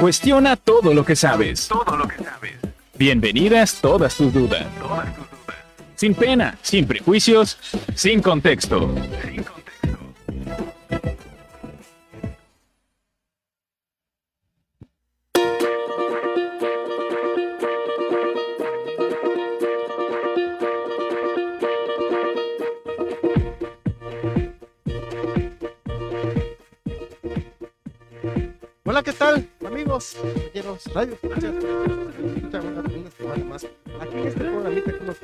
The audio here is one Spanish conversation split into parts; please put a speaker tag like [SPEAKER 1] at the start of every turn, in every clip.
[SPEAKER 1] Cuestiona todo lo que sabes. Todo lo que sabes. Bienvenidas todas tus dudas. Todas tus dudas. Sin pena, sin prejuicios, sin contexto.
[SPEAKER 2] Compañeros, radio? Escuchas, una semana más aquí en este programita que nos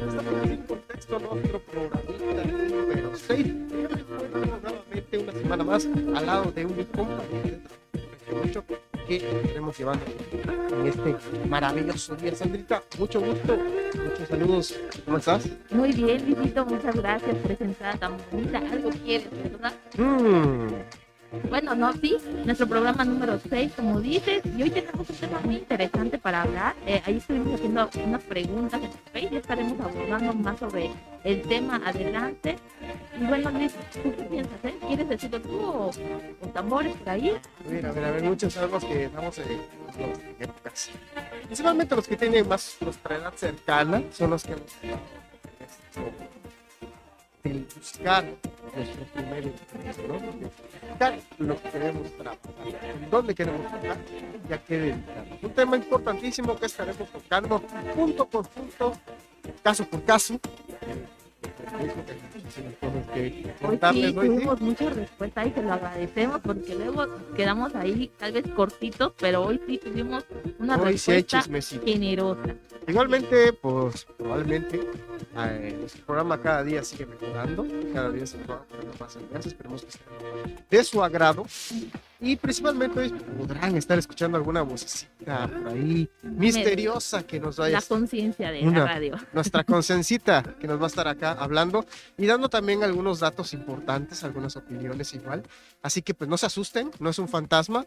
[SPEAKER 2] Estamos en contexto nuestro programita número 6. Y hoy encuentro nuevamente una semana más al lado de un compañero que estaremos llevando en este maravilloso día. Sandrita, mucho gusto, muchos saludos. ¿Cómo estás?
[SPEAKER 3] Muy bien, Luisito, muchas gracias por esa entrada tan bonita. Algo quieres, ¿verdad?
[SPEAKER 2] Mmm.
[SPEAKER 3] No, sí, nuestro programa número 6, como dices, y hoy tenemos un tema muy interesante para hablar. Eh, ahí estuvimos haciendo unas preguntas en Facebook y estaremos abordando más sobre el tema adelante. Y bueno, Luis, ¿tú qué piensas? Eh? ¿Quieres decirlo tú o, o tambores por ahí?
[SPEAKER 2] A ver, a ver, a ver, muchos sabemos que estamos en, épocas. Principalmente los que tienen más nuestra edad cercana son los que el buscar nuestro primer ¿no? Buscar lo que queremos trabajar, dónde queremos trabajar y a qué dedicarnos. Un tema importantísimo que estaremos tocando punto por punto, caso por caso.
[SPEAKER 3] Hoy sí, tuvimos muchas respuestas y te lo agradecemos porque luego quedamos ahí tal vez cortitos, pero hoy sí tuvimos una
[SPEAKER 2] Hoy sí
[SPEAKER 3] respuesta
[SPEAKER 2] chismecito.
[SPEAKER 3] generosa.
[SPEAKER 2] Igualmente, pues probablemente eh, nuestro programa cada día sigue mejorando, cada día se poniendo más esperemos que esté de su agrado. Y principalmente podrán estar escuchando alguna vocecita por ahí misteriosa que nos vaya
[SPEAKER 3] La conciencia de
[SPEAKER 2] Una-
[SPEAKER 3] la radio.
[SPEAKER 2] nuestra consencita que nos va a estar acá hablando y dando también algunos datos importantes, algunas opiniones igual. Así que pues no se asusten, no es un fantasma,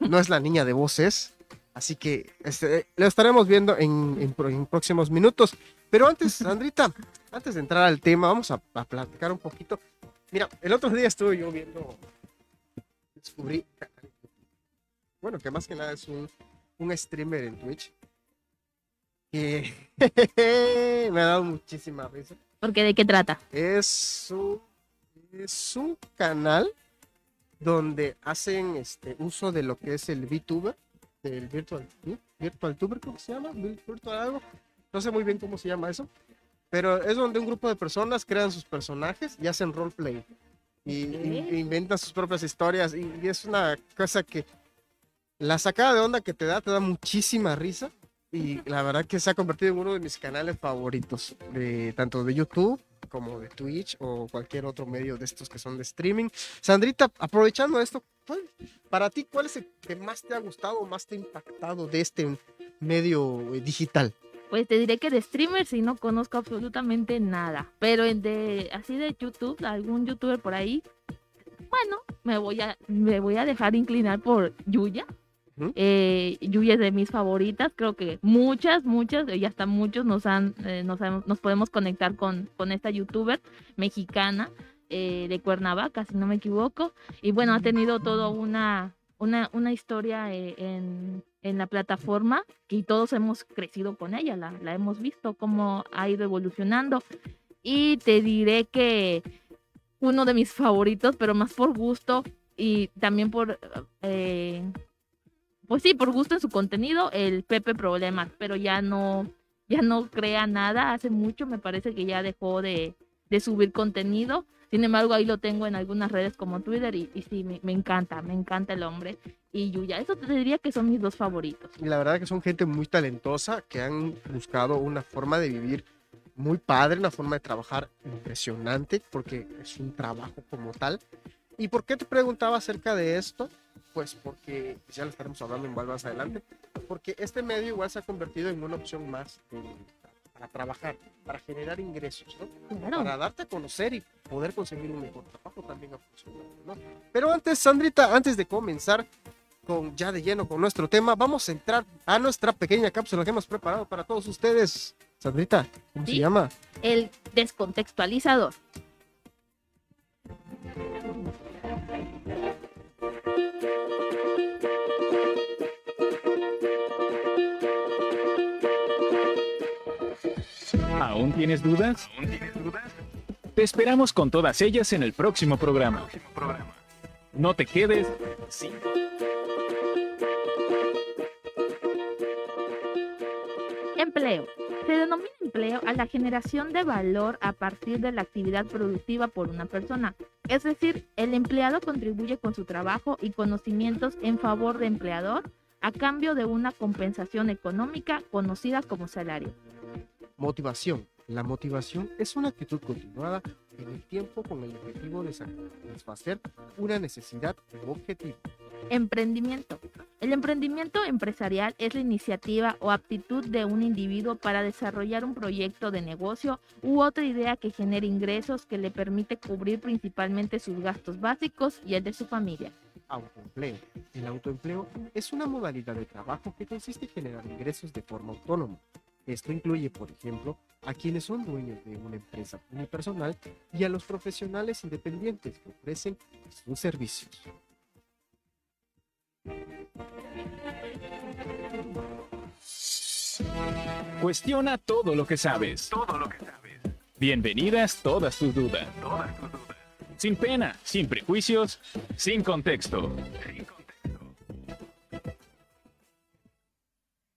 [SPEAKER 2] no es la niña de voces. Así que este, lo estaremos viendo en, en en próximos minutos. Pero antes, Sandrita, antes de entrar al tema, vamos a, a platicar un poquito. Mira, el otro día estuve yo viendo, descubrí, bueno, que más que nada es un, un streamer en Twitch que me ha dado muchísima risa.
[SPEAKER 3] Porque de qué trata?
[SPEAKER 2] Es un, es un canal donde hacen este uso de lo que es el VTuber, del Virtual. Virtual Tuber, ¿cómo se llama? Vir- Virtual algo. No sé muy bien cómo se llama eso. Pero es donde un grupo de personas crean sus personajes y hacen roleplay. Y, inventan sus propias historias. Y, y es una cosa que la sacada de onda que te da, te da muchísima risa. Y la verdad que se ha convertido en uno de mis canales favoritos, de, tanto de YouTube como de Twitch o cualquier otro medio de estos que son de streaming. Sandrita, aprovechando esto, ¿cuál- para ti, ¿cuál es el que más te ha gustado o más te ha impactado de este medio digital?
[SPEAKER 3] Pues te diré que de streamers sí no conozco absolutamente nada. Pero en de así de YouTube, algún youtuber por ahí, bueno, me voy a, me voy a dejar inclinar por Yuya. Eh, Yuya es de mis favoritas, creo que muchas, muchas, y hasta muchos nos han, eh, nos, han- nos podemos conectar con, con esta youtuber mexicana eh, de Cuernavaca, si no me equivoco. Y bueno, ha tenido toda una, una, una historia eh, en, en la plataforma y todos hemos crecido con ella, la, la hemos visto cómo ha ido evolucionando. Y te diré que uno de mis favoritos, pero más por gusto y también por, eh, pues sí, por gusto en su contenido, el Pepe Problemas, pero ya no, ya no crea nada, hace mucho me parece que ya dejó de, de subir contenido. Sin embargo, ahí lo tengo en algunas redes como Twitter y, y sí, me, me encanta, me encanta el hombre. Y Yuya, eso te diría que son mis dos favoritos.
[SPEAKER 2] Y la verdad que son gente muy talentosa que han buscado una forma de vivir muy padre, una forma de trabajar impresionante, porque es un trabajo como tal. ¿Y por qué te preguntaba acerca de esto? Pues porque ya lo estaremos hablando igual más adelante, porque este medio igual se ha convertido en una opción más en- para trabajar, para generar ingresos, ¿no?
[SPEAKER 3] Claro.
[SPEAKER 2] para darte a conocer y poder conseguir un mejor trabajo también ha funcionado, ¿no? Pero antes, Sandrita, antes de comenzar con, ya de lleno con nuestro tema, vamos a entrar a nuestra pequeña cápsula que hemos preparado para todos ustedes. Sandrita, ¿cómo se llama?
[SPEAKER 3] El descontextualizador.
[SPEAKER 1] ¿Aún tienes dudas? ¿Aún tienes dudas? Te esperamos con todas ellas en el próximo programa. El próximo programa. No te quedes sin
[SPEAKER 3] la generación de valor a partir de la actividad productiva por una persona. Es decir, el empleado contribuye con su trabajo y conocimientos en favor del empleador a cambio de una compensación económica conocida como salario.
[SPEAKER 2] Motivación. La motivación es una actitud continuada en el tiempo con el objetivo de satisfacer una necesidad o objetivo.
[SPEAKER 3] Emprendimiento. El emprendimiento empresarial es la iniciativa o aptitud de un individuo para desarrollar un proyecto de negocio u otra idea que genere ingresos que le permite cubrir principalmente sus gastos básicos y el de su familia.
[SPEAKER 2] Autoempleo. El autoempleo es una modalidad de trabajo que consiste en generar ingresos de forma autónoma. Esto incluye, por ejemplo, a quienes son dueños de una empresa unipersonal y a los profesionales independientes que ofrecen sus servicios.
[SPEAKER 1] Cuestiona todo lo que sabes.
[SPEAKER 4] Todo lo que sabes.
[SPEAKER 1] Bienvenidas todas tus dudas.
[SPEAKER 4] Todas tus dudas.
[SPEAKER 1] Sin pena, sin prejuicios, sin contexto.
[SPEAKER 4] Sin contexto.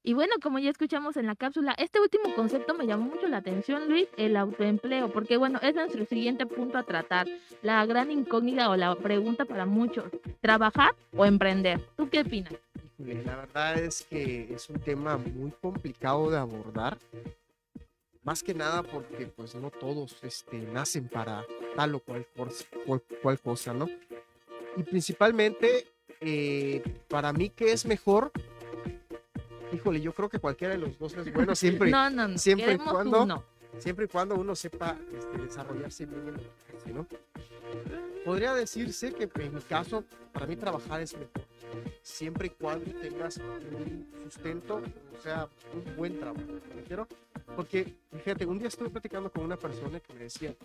[SPEAKER 3] Y bueno, como ya escuchamos en la cápsula, este último concepto me llamó mucho la atención, Luis, el autoempleo, porque bueno, es nuestro siguiente punto a tratar, la gran incógnita o la pregunta para muchos, ¿trabajar o emprender? ¿Tú qué opinas?
[SPEAKER 2] Híjole, La verdad es que es un tema muy complicado de abordar. Más que nada porque pues no todos este, nacen para tal o cual, cual, cual cosa, ¿no? Y principalmente, eh, para mí, ¿qué es mejor? Híjole, yo creo que cualquiera de los dos es bueno siempre,
[SPEAKER 3] no, no, no,
[SPEAKER 2] siempre y cuando-
[SPEAKER 3] uno.
[SPEAKER 2] siempre y cuando uno sepa este, desarrollarse bien ¿no? Podría decirse que en mi caso, para mí trabajar es mejor, siempre y cuando tengas un sustento, o sea, un buen trabajo, ¿me? Porque, fíjate, un día estuve platicando con una persona que me decía,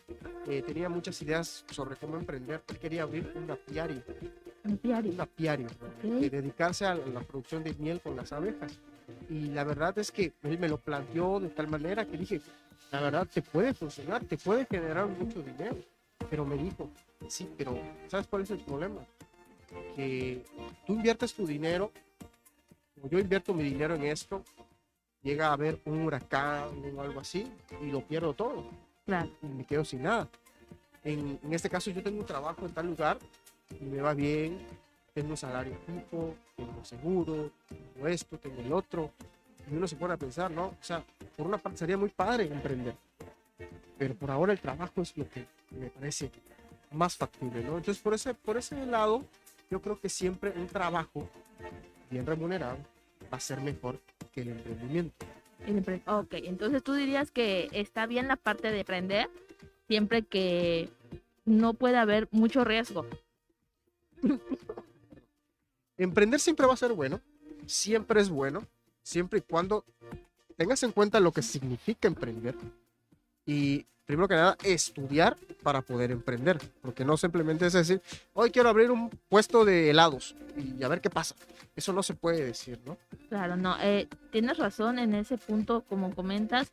[SPEAKER 2] eh, tenía muchas ideas sobre cómo emprender, él quería abrir un apiario,
[SPEAKER 3] Un
[SPEAKER 2] apiario, y dedicarse a la producción de miel con las abejas. Y la verdad es que él me lo planteó de tal manera que dije, la verdad te puede funcionar, te puede generar mucho dinero. Pero me dijo, sí, pero ¿sabes cuál es el problema? Que tú inviertes tu dinero, o yo invierto mi dinero en esto, llega a haber un huracán o algo así y lo pierdo todo
[SPEAKER 3] Claro.
[SPEAKER 2] y me quedo sin nada. En, en este caso yo tengo un trabajo en tal lugar y me va bien, tengo un salario fijo, tengo seguro, tengo esto, tengo el otro. Y uno se pone a pensar, ¿no? O sea, por una parte sería muy padre emprender, pero por ahora el trabajo es lo que me parece más factible, ¿no? Entonces por ese, por ese lado, yo creo que siempre un trabajo bien remunerado va a ser mejor que el emprendimiento.
[SPEAKER 3] Ok, entonces tú dirías que está bien la parte de emprender siempre que no pueda haber mucho riesgo.
[SPEAKER 2] Emprender siempre va a ser bueno, siempre es bueno, siempre y cuando tengas en cuenta lo que significa emprender y primero que nada estudiar para poder emprender, porque no simplemente es decir, hoy quiero abrir un puesto de helados y a ver qué pasa. Eso no se puede decir, ¿no?
[SPEAKER 3] Claro, no, eh, tienes razón en ese punto, como comentas.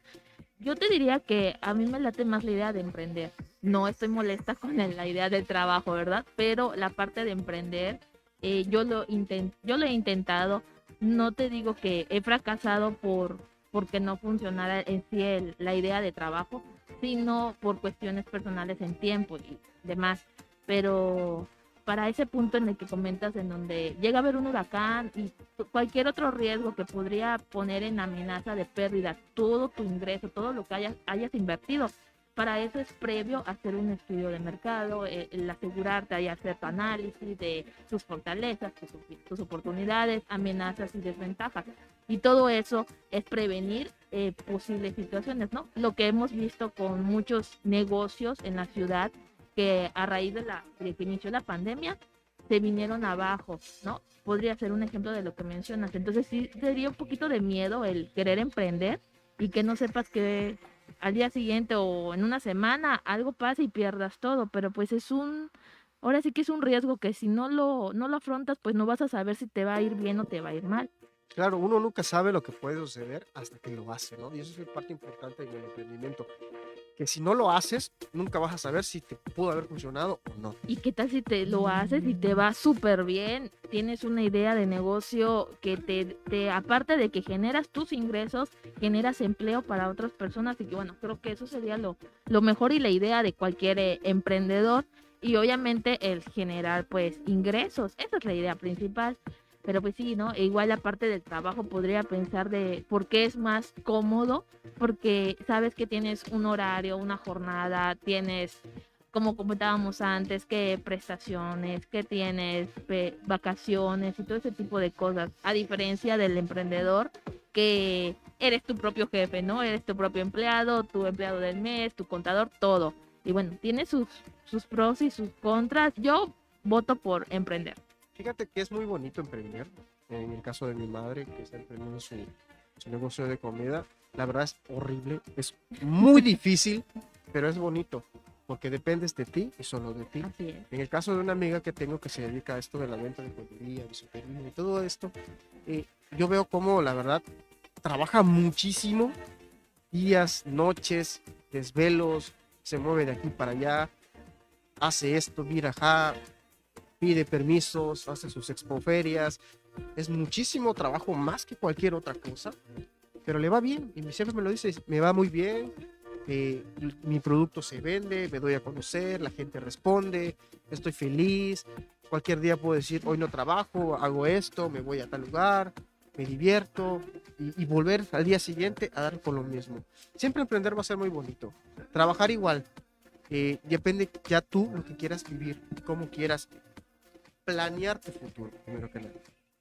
[SPEAKER 3] Yo te diría que a mí me late más la idea de emprender. No estoy molesta con la idea del trabajo, ¿verdad? Pero la parte de emprender, eh, yo, lo inten- yo lo he intentado. No te digo que he fracasado por porque no funcionara en sí el- la idea de trabajo, sino por cuestiones personales en tiempo y demás. Pero para ese punto en el que comentas, en donde llega a haber un huracán y cualquier otro riesgo que podría poner en amenaza de pérdida todo tu ingreso, todo lo que hayas, hayas invertido. Para eso es previo hacer un estudio de mercado, eh, el asegurarte y hacer tu análisis de tus fortalezas, tus, tus oportunidades, amenazas y desventajas. Y todo eso es prevenir eh, posibles situaciones, ¿no? Lo que hemos visto con muchos negocios en la ciudad que a raíz de, la, que inició la pandemia se vinieron abajo, ¿no? Podría ser un ejemplo de lo que mencionas. Entonces sí sería un poquito de miedo el querer emprender y que no sepas que al día siguiente o en una semana algo pasa y pierdas todo, pero pues es un, ahora sí que es un riesgo que si no lo, no lo afrontas, pues no vas a saber si te va a ir bien o te va a ir mal.
[SPEAKER 2] Claro, uno nunca sabe lo que puede suceder hasta que lo hace, ¿no? Y eso es parte importante del emprendimiento. Que si no lo haces, nunca vas a saber si te pudo haber funcionado o no.
[SPEAKER 3] ¿Y qué tal si te lo haces y te va súper bien? Tienes una idea de negocio que te, te, aparte de que generas tus ingresos, generas empleo para otras personas. Y que bueno, creo que eso sería lo, lo mejor y la idea de cualquier eh, emprendedor. Y obviamente el generar pues ingresos. Esa es la idea principal. Pero pues sí, ¿no? E igual la parte del trabajo podría pensar de por qué es más cómodo, porque sabes que tienes un horario, una jornada, tienes, como comentábamos antes, que prestaciones, que tienes vacaciones y todo ese tipo de cosas, a diferencia del emprendedor que eres tu propio jefe, ¿no? Eres tu propio empleado, tu empleado del mes, tu contador, todo. Y bueno, tiene sus, sus pros y sus contras. Yo voto por emprender.
[SPEAKER 2] Fíjate que es muy bonito emprender. En el caso de mi madre, que está emprendiendo su, su negocio de comida, la verdad es horrible, es muy difícil, pero es bonito, porque dependes de ti y solo de ti. En el caso de una amiga que tengo que se dedica a esto de la venta de joyería, de y todo esto, eh, yo veo cómo, la verdad, trabaja muchísimo, días, noches, desvelos, se mueve de aquí para allá, hace esto, mira, ja, pide permisos, hace sus expoferias. Es muchísimo trabajo más que cualquier otra cosa, pero le va bien. Y mi jefe me lo dice, me va muy bien. Eh, mi producto se vende, me doy a conocer, la gente responde, estoy feliz. Cualquier día puedo decir, hoy no trabajo, hago esto, me voy a tal lugar, me divierto y, volver al día siguiente a dar con lo mismo. Siempre emprender va a ser muy bonito. Trabajar igual. Eh, depende ya tú lo que quieras vivir, cómo quieras planear tu futuro, primero que nada.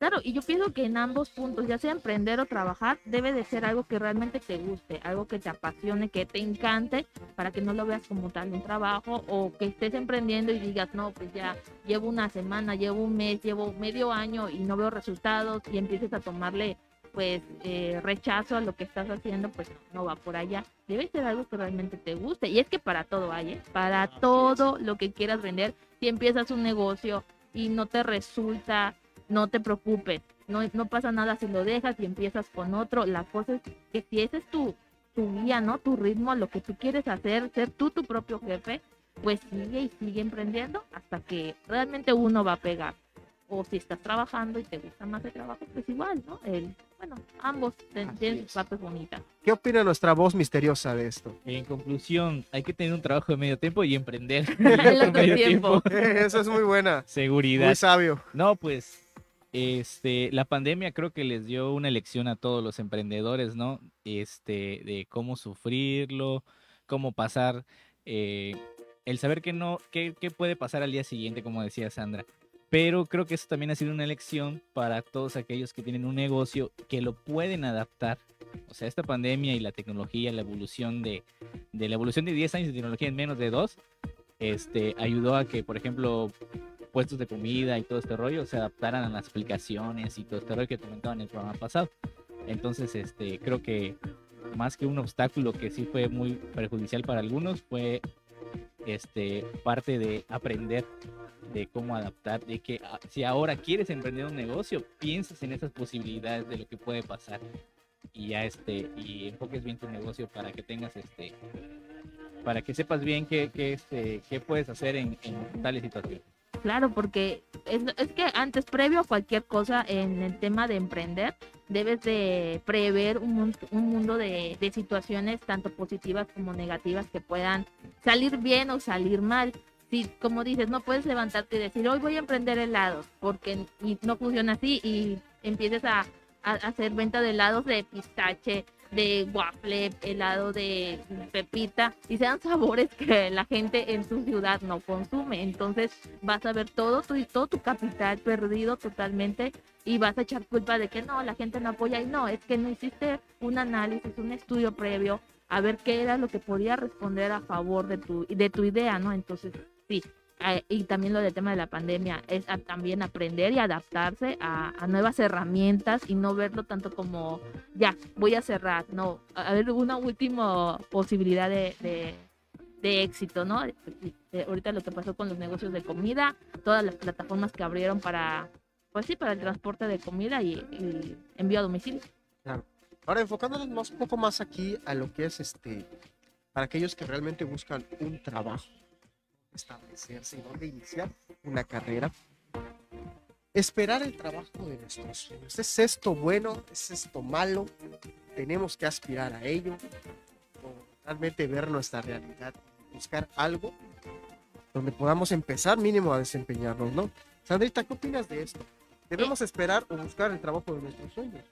[SPEAKER 3] Claro, y yo pienso que en ambos puntos, ya sea emprender o trabajar, debe de ser algo que realmente te guste, algo que te apasione, que te encante, para que no lo veas como tal un trabajo o que estés emprendiendo y digas, no, pues ya llevo una semana, llevo un mes, llevo medio año y no veo resultados y empieces a tomarle pues eh, rechazo a lo que estás haciendo, pues no, va por allá. Debe ser algo que realmente te guste. Y es que para todo hay, ¿eh? para todo lo que quieras vender, si empiezas un negocio, y no te resulta, no te preocupes, no, no pasa nada si lo dejas y empiezas con otro. La cosa es que si ese es tu, tu guía, ¿no? Tu ritmo, lo que tú quieres hacer, ser tú tu propio jefe, pues sigue y sigue emprendiendo hasta que realmente uno va a pegar. O si estás trabajando y te gusta más el trabajo, pues igual, ¿no? El, bueno, ambos tienen partes bonitas.
[SPEAKER 2] ¿Qué opina nuestra voz misteriosa de esto?
[SPEAKER 4] En conclusión, hay que tener un trabajo de medio tiempo y emprender.
[SPEAKER 3] medio tiempo.
[SPEAKER 2] Eso es muy buena.
[SPEAKER 4] Seguridad.
[SPEAKER 2] Muy sabio.
[SPEAKER 4] No, pues este, la pandemia creo que les dio una lección a todos los emprendedores, ¿no? Este, de cómo sufrirlo, cómo pasar, eh, el saber que no, qué puede pasar al día siguiente, como decía Sandra. Pero creo que eso también ha sido una elección para todos aquellos que tienen un negocio que lo pueden adaptar. O sea, esta pandemia y la tecnología, la evolución de, de la evolución de 10 años de tecnología en menos de 2, este, ayudó a que, por ejemplo, puestos de comida y todo este rollo se adaptaran a las aplicaciones y todo este rollo que comentaba en el programa pasado. Entonces, este, creo que más que un obstáculo que sí fue muy perjudicial para algunos, fue este, parte de aprender de cómo adaptar, de que ah, si ahora quieres emprender un negocio, piensas en esas posibilidades de lo que puede pasar y ya este y enfoques bien tu negocio para que tengas este para que sepas bien qué, qué este puedes hacer en, en tales situaciones.
[SPEAKER 3] Claro, porque es, es, que antes, previo a cualquier cosa en el tema de emprender, debes de prever un, un mundo de, de situaciones tanto positivas como negativas que puedan salir bien o salir mal si, como dices, no puedes levantarte y decir, hoy voy a emprender helados, porque no funciona así y empieces a, hacer venta de helados de pistache, de waffle, helado de pepita, y sean sabores que la gente en su ciudad no consume. Entonces vas a ver todo tu, todo tu capital perdido totalmente y vas a echar culpa de que no, la gente no apoya. Y no, es que no hiciste un análisis, un estudio previo a ver qué era lo que podía responder a favor de tu, de tu idea, ¿no? Entonces sí. y también lo del tema de la pandemia es también aprender y adaptarse a, nuevas herramientas y no verlo tanto como ya voy a cerrar, no, a ver una última posibilidad de, de, éxito, ¿no? ahorita lo que pasó con los negocios de comida, todas las plataformas que abrieron para pues sí, para el transporte de comida y, y envío a domicilio.
[SPEAKER 2] Ahora, enfocándonos más, un poco más aquí a lo que es este, para aquellos que realmente buscan un trabajo, establecerse y dónde iniciar una carrera. Esperar el trabajo de nuestros sueños. ¿Es esto bueno? ¿Es esto malo? Tenemos que aspirar a ello. O realmente ver nuestra realidad. Buscar algo donde podamos empezar mínimo a desempeñarnos, ¿no? Sandrita, ¿qué opinas de esto? ¿Debemos esperar o buscar el trabajo de nuestros sueños?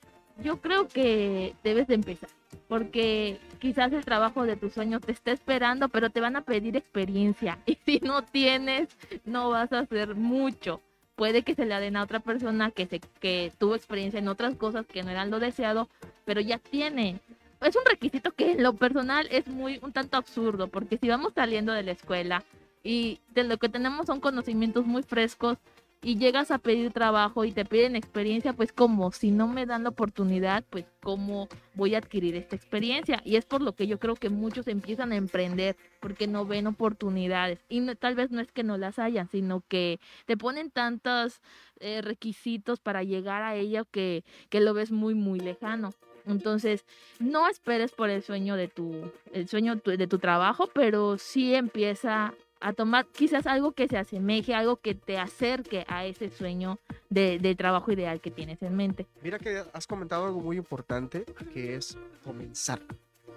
[SPEAKER 3] Yo creo que debes de empezar, porque quizás el trabajo de tus sueños te está esperando, pero te van a pedir experiencia y si no tienes, no vas a hacer mucho. Puede que se le den a otra persona que, se, que tuvo experiencia en otras cosas que no eran lo deseado, pero ya tiene. Es un requisito que en lo personal es muy un tanto absurdo, porque si vamos saliendo de la escuela y de lo que tenemos son conocimientos muy frescos, y llegas a pedir trabajo y te piden experiencia, pues como si no me dan la oportunidad, pues cómo voy a adquirir esta experiencia. Y es por lo que yo creo que muchos empiezan a emprender porque no ven oportunidades. Y tal vez no es que no las hayan, sino que te ponen tantos eh, requisitos para llegar a ella que, que lo ves muy, muy lejano. Entonces, no esperes por el sueño de tu, el sueño de tu trabajo, pero sí empieza a tomar quizás algo que se asemeje, algo que te acerque a ese sueño de, de, trabajo ideal que tienes en mente.
[SPEAKER 2] Mira que has comentado algo muy importante, que es comenzar,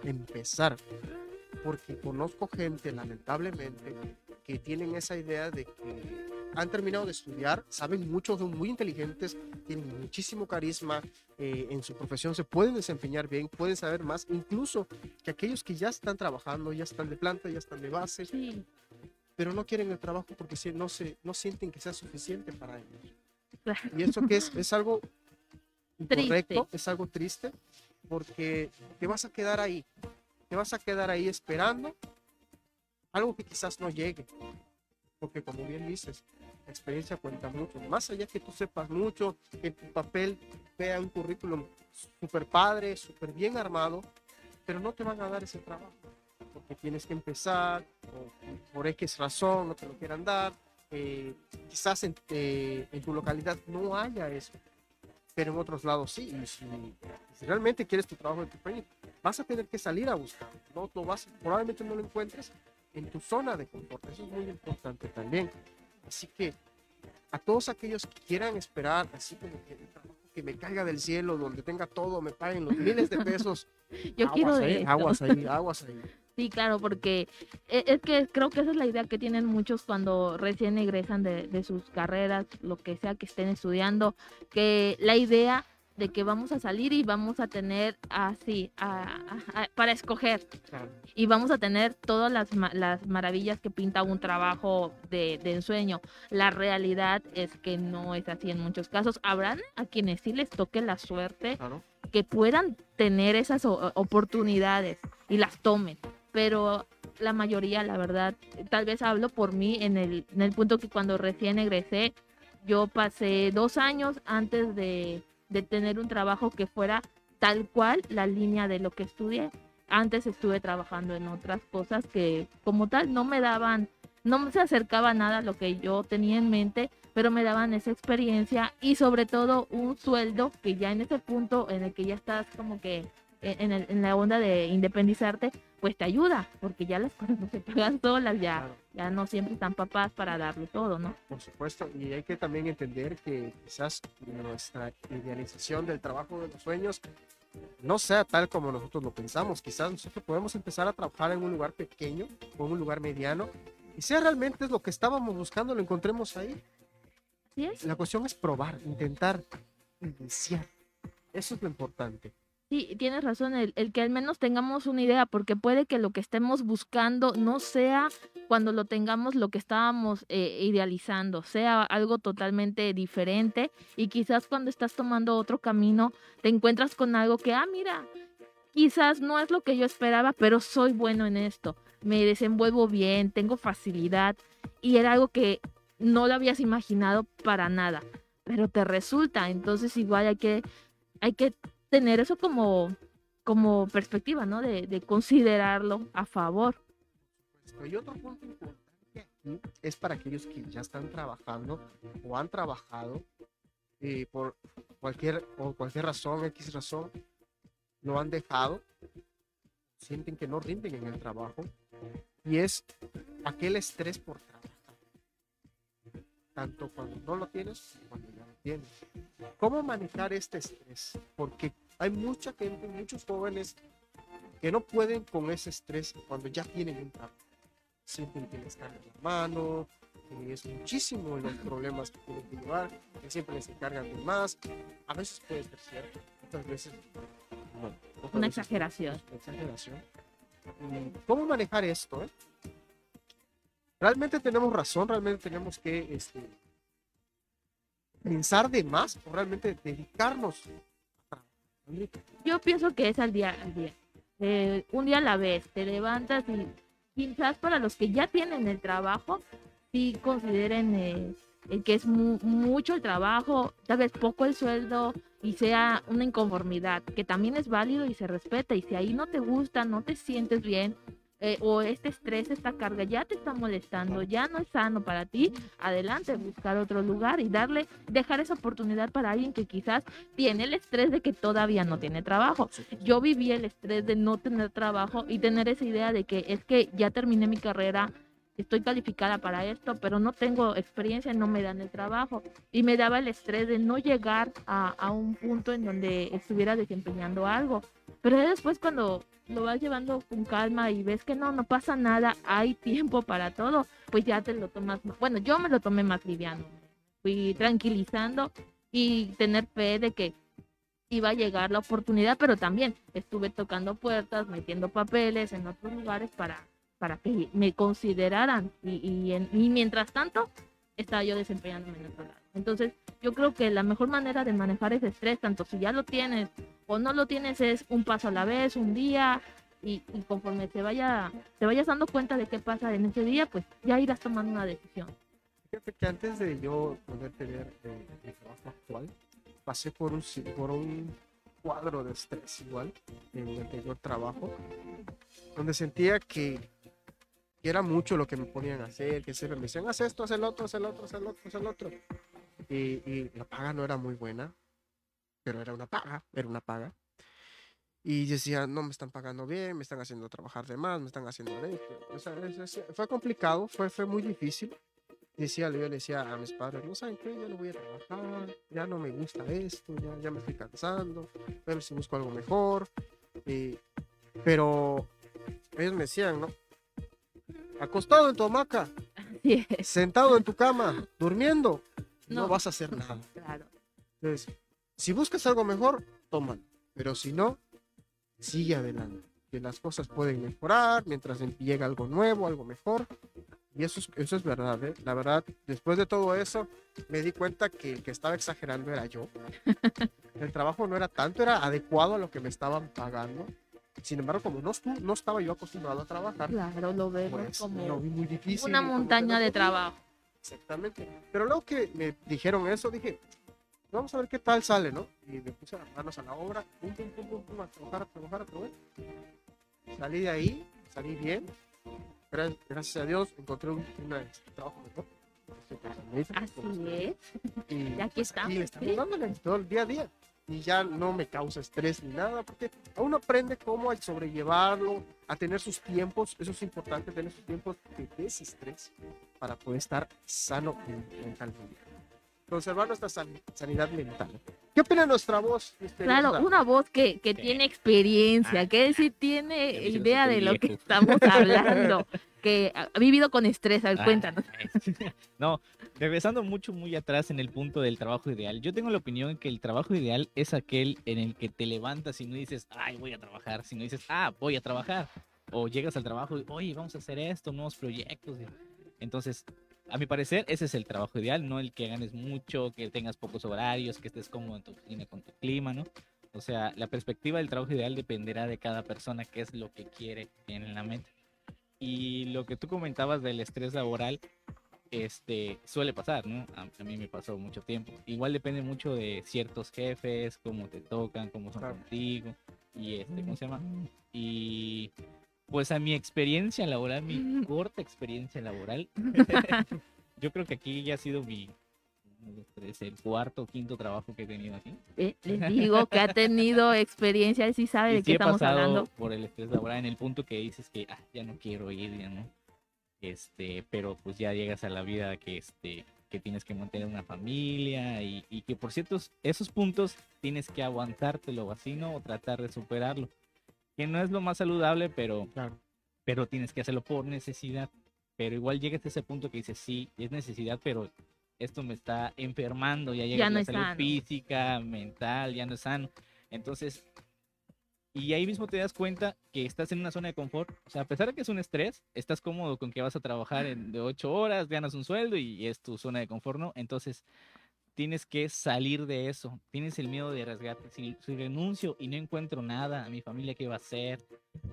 [SPEAKER 2] empezar. Porque conozco gente, lamentablemente, que tienen esa idea de que han terminado de estudiar, saben mucho, son muy inteligentes, tienen muchísimo carisma, eh, en su profesión se pueden desempeñar bien, pueden saber más, incluso que aquellos que ya están trabajando, ya están de planta, ya están de base,
[SPEAKER 3] Sí,
[SPEAKER 2] pero no quieren el trabajo porque no, se, no sienten que sea suficiente para ellos.
[SPEAKER 3] claro.
[SPEAKER 2] Y eso que es, es algo
[SPEAKER 3] Triste.
[SPEAKER 2] incorrecto, es algo triste, porque te vas a quedar ahí, te vas a quedar ahí esperando algo que quizás no llegue, porque como bien dices, la experiencia cuenta mucho, más allá que tú sepas mucho, que tu papel vea un currículum súper padre, súper bien armado, pero no te van a dar ese trabajo, porque tienes que empezar, o por X razón no te lo quieran dar, eh, quizás en, eh, en tu localidad no haya eso, pero en otros lados sí. Y si, si realmente quieres tu trabajo de tu sueño, vas a tener que salir a buscar. No lo vas, probablemente no lo encuentres en tu zona de confort. Eso es muy importante también. Así que a todos aquellos que quieran esperar, así como que que me caiga del cielo, donde tenga todo, me paguen los miles de pesos.
[SPEAKER 3] Yo quiero
[SPEAKER 2] aguas
[SPEAKER 3] de
[SPEAKER 2] ahí, aguas ahí, aguas ahí.
[SPEAKER 3] Sí, claro, porque e- es que creo que esa es la idea que tienen muchos cuando recién egresan de, de sus carreras, lo que sea que estén estudiando, que la idea de que vamos a salir y vamos a tener así, a- a- a- para escoger,
[SPEAKER 2] Claro.
[SPEAKER 3] y vamos a tener todas las, las maravillas que pinta un trabajo de, de ensueño. La realidad es que no es así en muchos casos. Habrán a quienes sí les toque la suerte
[SPEAKER 2] Claro.
[SPEAKER 3] que puedan tener esas oportunidades y las tomen. Pero la mayoría, la verdad, tal vez hablo por mí en el, en el punto que cuando recién egresé, yo pasé dos años antes de, de tener un trabajo que fuera tal cual la línea de lo que estudié. Antes estuve trabajando en otras cosas que como tal no me daban, no se acercaba nada a lo que yo tenía en mente, pero me daban esa experiencia y sobre todo un sueldo que ya en ese punto en el que ya estás como que en, en la onda de independizarte, pues te ayuda, porque ya las cosas no se pagan solas, ya,
[SPEAKER 2] Claro.
[SPEAKER 3] ya no siempre están papás para darle todo, ¿no?
[SPEAKER 2] Por supuesto, y hay que también entender que quizás nuestra idealización del trabajo de los sueños no sea tal como nosotros lo pensamos. Quizás nosotros podemos empezar a trabajar en un lugar pequeño o en un lugar mediano y sea realmente es lo que estábamos buscando, lo encontremos ahí.
[SPEAKER 3] ¿Sí?
[SPEAKER 2] La cuestión es probar, intentar, iniciar. Eso es lo importante.
[SPEAKER 3] Sí, tienes razón, el, el que al menos tengamos una idea, porque puede que lo que estemos buscando no sea cuando lo tengamos lo que estábamos eh, idealizando, sea algo totalmente diferente y quizás cuando estás tomando otro camino te encuentras con algo que, ah, mira, quizás no es lo que yo esperaba, pero soy bueno en esto, me desenvuelvo bien, tengo facilidad y era algo que no lo habías imaginado para nada, pero te resulta, entonces igual hay que, hay que tener eso como, como perspectiva, ¿no? De, de considerarlo a favor.
[SPEAKER 2] Esto. Y otro punto importante aquí es para aquellos que ya están trabajando o han trabajado y por cualquier, por cualquier razón, X razón, lo han dejado, sienten que no rinden en el trabajo y es aquel estrés por trabajar. Tanto cuando no lo tienes como cuando ya lo tienes. ¿Cómo manejar este estrés? Porque hay mucha gente, muchos jóvenes que no pueden con ese estrés cuando ya tienen un trabajo. Sienten que les cargan la mano, que es muchísimo los problemas que tienen que llevar, que siempre les encargan de más. A veces puede ser cierto, otras veces no. Otras
[SPEAKER 3] Una
[SPEAKER 2] veces
[SPEAKER 3] exageración.
[SPEAKER 2] Una exageración. Mm, ¿Cómo manejar esto? eh? ¿Realmente tenemos razón? ¿Realmente tenemos que este, pensar de más o realmente dedicarnos?
[SPEAKER 3] Yo pienso que es al día al día. Eh, un día a la vez, te levantas y quizás para los que ya tienen el trabajo, sí consideren eh, que es mu- mucho el trabajo, tal vez poco el sueldo y sea una inconformidad, que también es válido y se respeta. Y si ahí no te gusta, no te sientes bien, eh, o este estrés, esta carga ya te está molestando, ya no es sano para ti, adelante, buscar otro lugar y darle, dejar esa oportunidad para alguien que quizás tiene el estrés de que todavía no tiene trabajo. Yo viví el estrés de no tener trabajo y tener esa idea de que es que ya terminé mi carrera, estoy calificada para esto, pero no tengo experiencia, no me dan el trabajo. Y me daba el estrés de no llegar a, a un punto en donde estuviera desempeñando algo. Pero después cuando lo vas llevando con calma y ves que no, no pasa nada, hay tiempo para todo, pues ya te lo tomas, bueno, yo me lo tomé más liviano. Fui tranquilizando y tener fe de que iba a llegar la oportunidad, pero también estuve tocando puertas, metiendo papeles en otros lugares para, para que me consideraran y, y, en- y mientras tanto estaba yo desempeñándome en otro lado. Entonces yo creo que la mejor manera de manejar ese estrés, tanto si ya lo tienes o no lo tienes, es un paso a la vez, un día, y, y conforme te, vaya, te vayas dando cuenta de qué pasa en ese día, pues ya irás tomando una decisión.
[SPEAKER 2] Fíjate que antes de yo poder tener eh, mi trabajo actual, pasé por un, por un cuadro de estrés igual en mi anterior trabajo, donde sentía que, era mucho lo que me ponían a hacer, que siempre me decían, haz esto, haz el otro, haz el otro, haz el otro, haz el otro. Y, y la paga no era muy buena, pero era una paga, era una paga. Y decía, no me están pagando bien, me están haciendo trabajar de más, me están haciendo. O sea, fue complicado, fue, fue muy difícil decía, yo le decía a mis padres, no saben qué, ya no voy a trabajar, ya no me gusta esto, ya, ya me estoy cansando, a ver si busco algo mejor. Y- pero ellos me decían, ¿no? Acostado en tu hamaca,
[SPEAKER 3] Así es,
[SPEAKER 2] sentado en tu cama, durmiendo, no,
[SPEAKER 3] No.
[SPEAKER 2] vas a hacer nada.
[SPEAKER 3] claro.
[SPEAKER 2] Entonces, si buscas algo mejor, tómalo. Pero si no, sigue adelante. Que las cosas pueden mejorar mientras llega algo nuevo, algo mejor. Y eso es, eso es verdad, ¿eh? La verdad, después de todo eso, me di cuenta que el que estaba exagerando era yo. El trabajo no era tanto, era adecuado a lo que me estaban pagando. Sin embargo, como no, no estaba yo acostumbrado a trabajar,
[SPEAKER 3] Claro, lo vemos
[SPEAKER 2] pues lo vi muy difícil.
[SPEAKER 3] una montaña de trabajo.
[SPEAKER 2] Exactamente. Pero luego que me dijeron eso, dije, vamos a ver qué tal sale, ¿no? Y me puse las manos a la obra, pum, pum, pum, pum, pum, a trabajar, a trabajar, a trabajar. Salí de ahí, salí bien. Gra- Gracias a Dios encontré un, este, trabajo mejor.
[SPEAKER 3] Así es.
[SPEAKER 2] Y,
[SPEAKER 3] aquí
[SPEAKER 2] pues,
[SPEAKER 3] estamos,
[SPEAKER 2] Y estamos dándole todo el día a día. Y ya no me causa estrés ni nada, porque uno aprende cómo a sobrellevarlo, a tener sus tiempos. Eso es importante, tener sus tiempos de desestrés para poder estar sano men- mentalmente. Conservar nuestra san- sanidad mental. ¿Qué opina nuestra voz? misteriosa?
[SPEAKER 3] Claro, una voz que, que
[SPEAKER 4] Sí.
[SPEAKER 3] tiene experiencia,
[SPEAKER 4] Ah.
[SPEAKER 3] que sí tiene idea de lo que estamos hablando, que ha vivido con estrés. A ver,
[SPEAKER 4] Ah,
[SPEAKER 3] cuéntanos.
[SPEAKER 4] No, regresando mucho, muy atrás en el punto del trabajo ideal. Yo tengo la opinión que el trabajo ideal es aquel en el que te levantas y no dices, ay, voy a trabajar, sino dices, ah, voy a trabajar. O llegas al trabajo y, oye, vamos a hacer esto, nuevos proyectos. Entonces, a mi parecer, ese es el trabajo ideal, no el que ganes mucho, que tengas pocos horarios, que estés cómodo en tu oficina con tu clima, ¿no? O sea, la perspectiva del trabajo ideal dependerá de cada persona, qué es lo que quiere en la mente. Y lo que tú comentabas del estrés laboral, este, suele pasar, ¿no? A, a mí me pasó mucho tiempo. Igual depende mucho de ciertos jefes, cómo te tocan, cómo son
[SPEAKER 2] Claro.
[SPEAKER 4] contigo, y este, ¿cómo se llama? Y pues a mi experiencia laboral, mi corta experiencia laboral, yo creo que aquí ya ha sido mi el cuarto o quinto trabajo que he tenido aquí.
[SPEAKER 3] Eh, les digo que ha tenido experiencia, él sí sabe
[SPEAKER 4] Y
[SPEAKER 3] de
[SPEAKER 4] sí
[SPEAKER 3] qué
[SPEAKER 4] he
[SPEAKER 3] estamos
[SPEAKER 4] pasado
[SPEAKER 3] hablando.
[SPEAKER 4] por el estrés laboral en el punto que dices que ah, ya no quiero ir, ya no. Este, pero pues ya llegas a la vida que este que tienes que mantener una familia y, y que por ciertos esos puntos tienes que aguantártelo así, ¿no? O tratar de superarlo. Que no es lo más saludable, pero
[SPEAKER 2] Claro.
[SPEAKER 4] pero tienes que hacerlo por necesidad. Pero igual llegas a ese punto que dices, sí, es necesidad, pero esto me está enfermando, ya llega
[SPEAKER 3] no
[SPEAKER 4] la
[SPEAKER 3] es
[SPEAKER 4] salud
[SPEAKER 3] sano.
[SPEAKER 4] física, mental, ya no es sano. Entonces, y ahí mismo te das cuenta que estás en una zona de confort. O sea, a pesar de que es un estrés, estás cómodo con que vas a trabajar en, de ocho horas, ganas un sueldo y es tu zona de confort, ¿no? Entonces, tienes que salir de eso. Tienes el miedo de arriesgarte. Si, si renuncio y no encuentro nada, a mi familia, ¿qué va a hacer?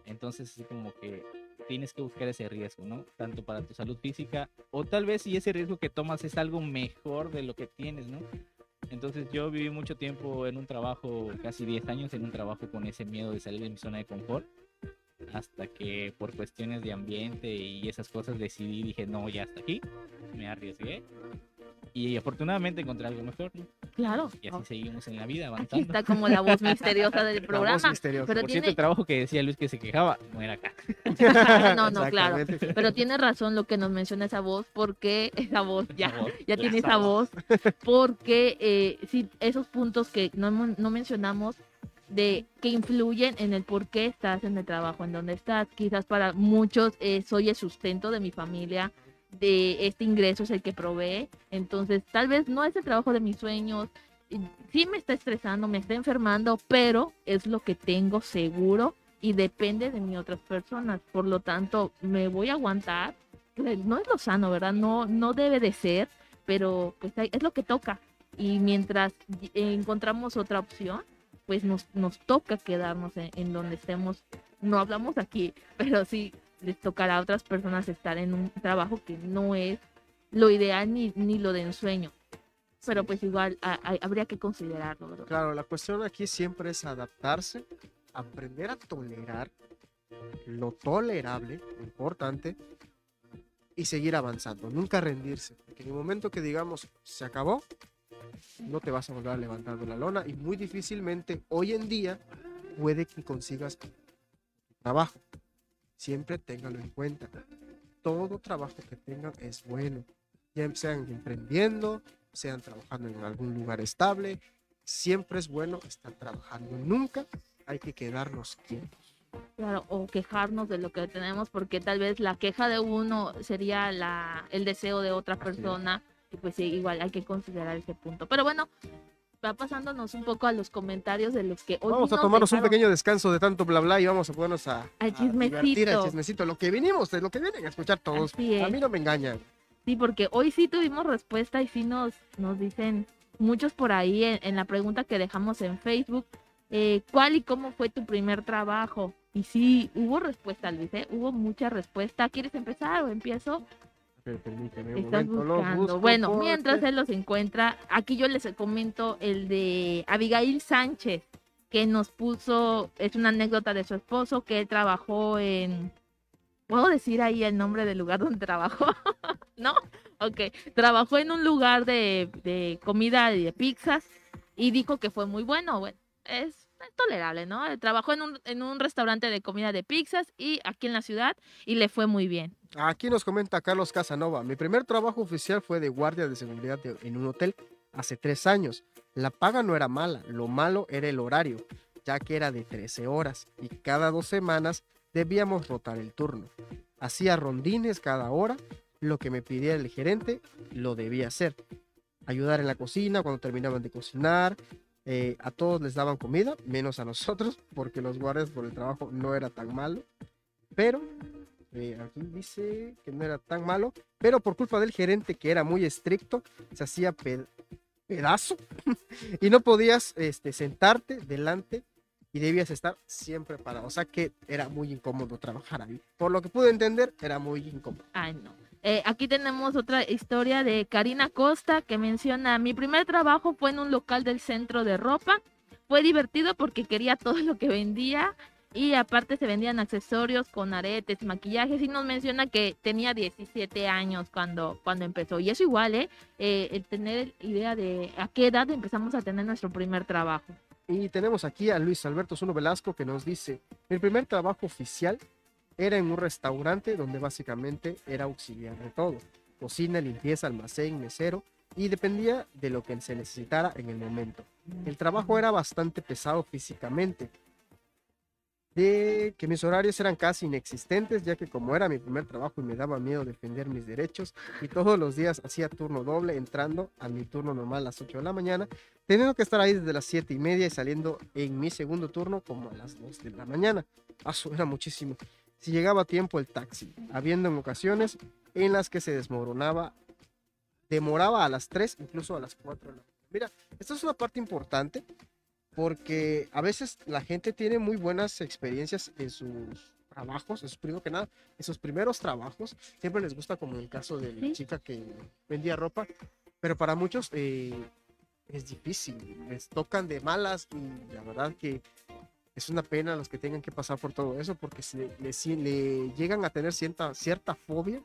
[SPEAKER 4] Entonces, así como que tienes que buscar ese riesgo, ¿no? Tanto para tu salud física o tal vez si ese riesgo que tomas es algo mejor de lo que tienes, ¿no? Entonces yo viví mucho tiempo en un trabajo, casi 10 años en un trabajo con ese miedo de salir de mi zona de confort, hasta que por cuestiones de ambiente y esas cosas decidí, dije, no, ya hasta aquí, me arriesgué y afortunadamente encontré algo mejor, ¿no?
[SPEAKER 3] Claro.
[SPEAKER 4] Y así seguimos en la vida
[SPEAKER 3] Aquí
[SPEAKER 4] avanzando.
[SPEAKER 3] está como la voz misteriosa del
[SPEAKER 2] La voz
[SPEAKER 3] programa.
[SPEAKER 2] misteriosa.
[SPEAKER 3] Pero
[SPEAKER 4] Por cierto,
[SPEAKER 3] tiene,
[SPEAKER 4] el trabajo que decía Luis que se quejaba, no era acá.
[SPEAKER 3] no, no, claro. Pero tiene razón lo que nos menciona esa voz, porque esa voz ya,
[SPEAKER 4] Esa voz,
[SPEAKER 3] ya tiene esa
[SPEAKER 4] esa
[SPEAKER 3] voz, porque eh, sí, esos puntos que no, no mencionamos de que influyen en el por qué estás en el trabajo en donde estás. Quizás para muchos eh, soy el sustento de mi familia, de este ingreso es el que provee, entonces tal vez no es el trabajo de mis sueños, sí me está estresando, me está enfermando, pero es lo que tengo seguro y depende de mí otras personas, por lo tanto me voy a aguantar, que no es lo sano, ¿verdad? No, no debe de ser, pero pues es lo que toca. Y mientras y- encontramos otra opción, pues nos, nos toca quedarnos en, en donde estemos. No hablamos aquí, pero sí les tocará a otras personas estar en un trabajo que no es lo ideal ni, ni lo de ensueño. Pero pues igual a- a- habría que considerarlo, ¿verdad?
[SPEAKER 2] Claro, la cuestión aquí siempre es adaptarse, aprender a tolerar lo tolerable, lo importante, y seguir avanzando, nunca rendirse. Porque en el momento que digamos se acabó, no te vas a volver a levantar de la lona y muy difícilmente hoy en día puede que consigas trabajo. Siempre téngalo en cuenta. Todo trabajo que tengan es bueno. Ya sean emprendiendo, sean trabajando en algún lugar estable, siempre es bueno estar trabajando. Nunca hay que quedarnos quietos.
[SPEAKER 3] Claro, o quejarnos de lo que tenemos, porque tal vez la queja de uno sería la, el deseo de otra
[SPEAKER 2] Así es.
[SPEAKER 3] Y pues sí, igual hay que considerar ese punto. Pero bueno, va pasándonos un poco a los comentarios de los que hoy
[SPEAKER 2] Vamos a
[SPEAKER 3] nos
[SPEAKER 2] tomarnos un pequeño descanso de tanto bla bla y vamos a ponernos a,
[SPEAKER 3] Al
[SPEAKER 2] divertir, al
[SPEAKER 3] chismecito.
[SPEAKER 2] chismecito. Lo que vinimos, de lo que vienen a escuchar todos.
[SPEAKER 3] Es.
[SPEAKER 2] A mí no me engañan.
[SPEAKER 3] Sí, porque hoy sí tuvimos respuesta y sí nos, nos dicen muchos por ahí en, en la pregunta que dejamos en Facebook, eh, ¿cuál y cómo fue tu primer trabajo? Y sí, hubo respuesta, Luis, ¿eh? hubo mucha respuesta. ¿Quieres empezar o empiezo?
[SPEAKER 2] Permíteme un
[SPEAKER 3] Estás
[SPEAKER 2] momento, los
[SPEAKER 3] buscando.
[SPEAKER 2] busco
[SPEAKER 3] bueno,
[SPEAKER 2] porque-
[SPEAKER 3] mientras él los encuentra, aquí yo les comento el de Abigail Sánchez, que nos puso, es una anécdota de su esposo, que él trabajó en, ¿puedo decir ahí el nombre del lugar donde trabajó? ¿No? Ok, trabajó en un lugar de, de comida y de pizzas y dijo que fue muy bueno, bueno, es tolerable, ¿no? Trabajó en un, restaurante de comida de pizzas y aquí en la ciudad y le fue muy bien.
[SPEAKER 2] Aquí nos comenta Carlos Casanova. Mi primer trabajo oficial fue de guardia de seguridad en un hotel hace tres años. La paga no era mala, lo malo era el horario, ya que era de 13 horas y cada dos semanas debíamos rotar el turno. Hacía rondines cada hora, lo que me pidiera el gerente lo debía hacer. Ayudar en la cocina cuando terminaban de cocinar. Eh, a todos les daban comida, menos a nosotros, porque los guardias por el trabajo no era tan malo. Pero eh, aquí dice que no era tan malo, pero por culpa del gerente que era muy estricto, se hacía pe- pedazo y no podías este, sentarte delante y debías estar siempre parado. O sea que era muy incómodo trabajar ahí. Por lo que pude entender, era muy incómodo.
[SPEAKER 3] Ay, no. Eh, aquí tenemos otra historia de Karina Costa que menciona, mi primer trabajo fue en un local del centro de ropa. Fue divertido porque quería todo lo que vendía Y aparte se vendían accesorios con aretes, maquillajes y nos menciona que tenía 17 años cuando, cuando empezó. Y eso igual, ¿eh? ¿eh? El tener idea de a qué edad empezamos a tener nuestro primer trabajo.
[SPEAKER 2] Y tenemos aquí a Luis Alberto Zuno Velasco que nos dice, mi primer trabajo oficial era en un restaurante donde básicamente era auxiliar de todo. Cocina, limpieza, almacén, mesero y dependía de lo que se necesitara en el momento. El trabajo era bastante pesado físicamente, de que mis horarios eran casi inexistentes, ya que como era mi primer trabajo y me daba miedo defender mis derechos, y todos los días hacía turno doble, entrando a mi turno normal a las 8 de la mañana, teniendo que estar ahí desde las 7 y media y saliendo en mi segundo turno como a las 2 de la mañana. Eso era muchísimo. Si llegaba a tiempo el taxi, habiendo en ocasiones en las que se desmoronaba, demoraba a las 3, incluso a las 4 de la mañana. Mira, esta es una parte importante porque a veces la gente tiene muy buenas experiencias en sus trabajos, es primero que nada, en sus primeros trabajos, siempre les gusta como en el caso de la chica que vendía ropa, pero para muchos eh, es difícil, les tocan de malas y la verdad que es una pena los que tengan que pasar por todo eso porque si le, le, llegan a tener cierta, cierta fobia,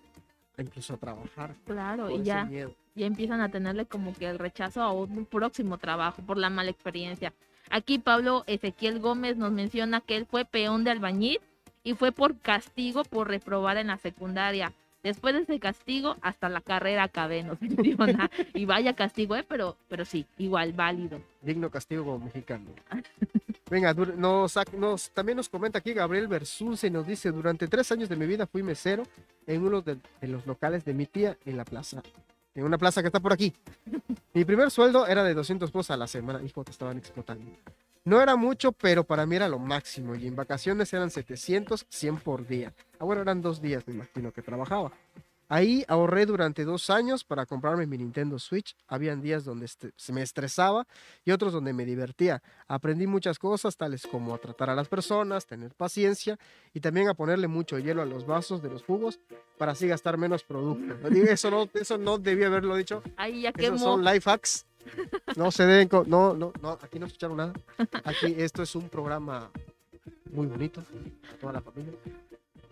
[SPEAKER 2] incluso a trabajar.
[SPEAKER 3] Claro, y ya, ya empiezan a tenerle como que el rechazo a un próximo trabajo por la mala experiencia. Aquí Pablo Ezequiel Gómez nos menciona que él fue peón de albañil y fue por castigo por reprobar en la secundaria. Después de ese castigo, hasta la carrera acabé, nos menciona. y vaya castigo, ¿eh? Pero, pero sí, igual, válido.
[SPEAKER 2] Digno castigo mexicano. Venga, también nos comenta aquí Gabriel Versunce, nos dice, durante tres años de mi vida fui mesero en uno de, de los locales de mi tía en la plaza en una plaza que está por aquí. Mi primer sueldo era de 200 pesos a la semana. Hijo, te estaban explotando. No era mucho, pero para mí era lo máximo. Y en vacaciones eran 700, 100 por día. Ahora eran dos días, me imagino, que trabajaba. Ahí ahorré durante dos años para comprarme mi Nintendo Switch. Habían días donde este, se me estresaba y otros donde me divertía. Aprendí muchas cosas, tales como a tratar a las personas, tener paciencia y también a ponerle mucho hielo a los vasos de los jugos para así gastar menos producto. Eso no, eso no debía haberlo dicho.
[SPEAKER 3] Ahí ya
[SPEAKER 2] Esos son life hacks. No se deben, no, no, no, aquí no escucharon nada. Aquí esto es un programa muy bonito, toda la familia.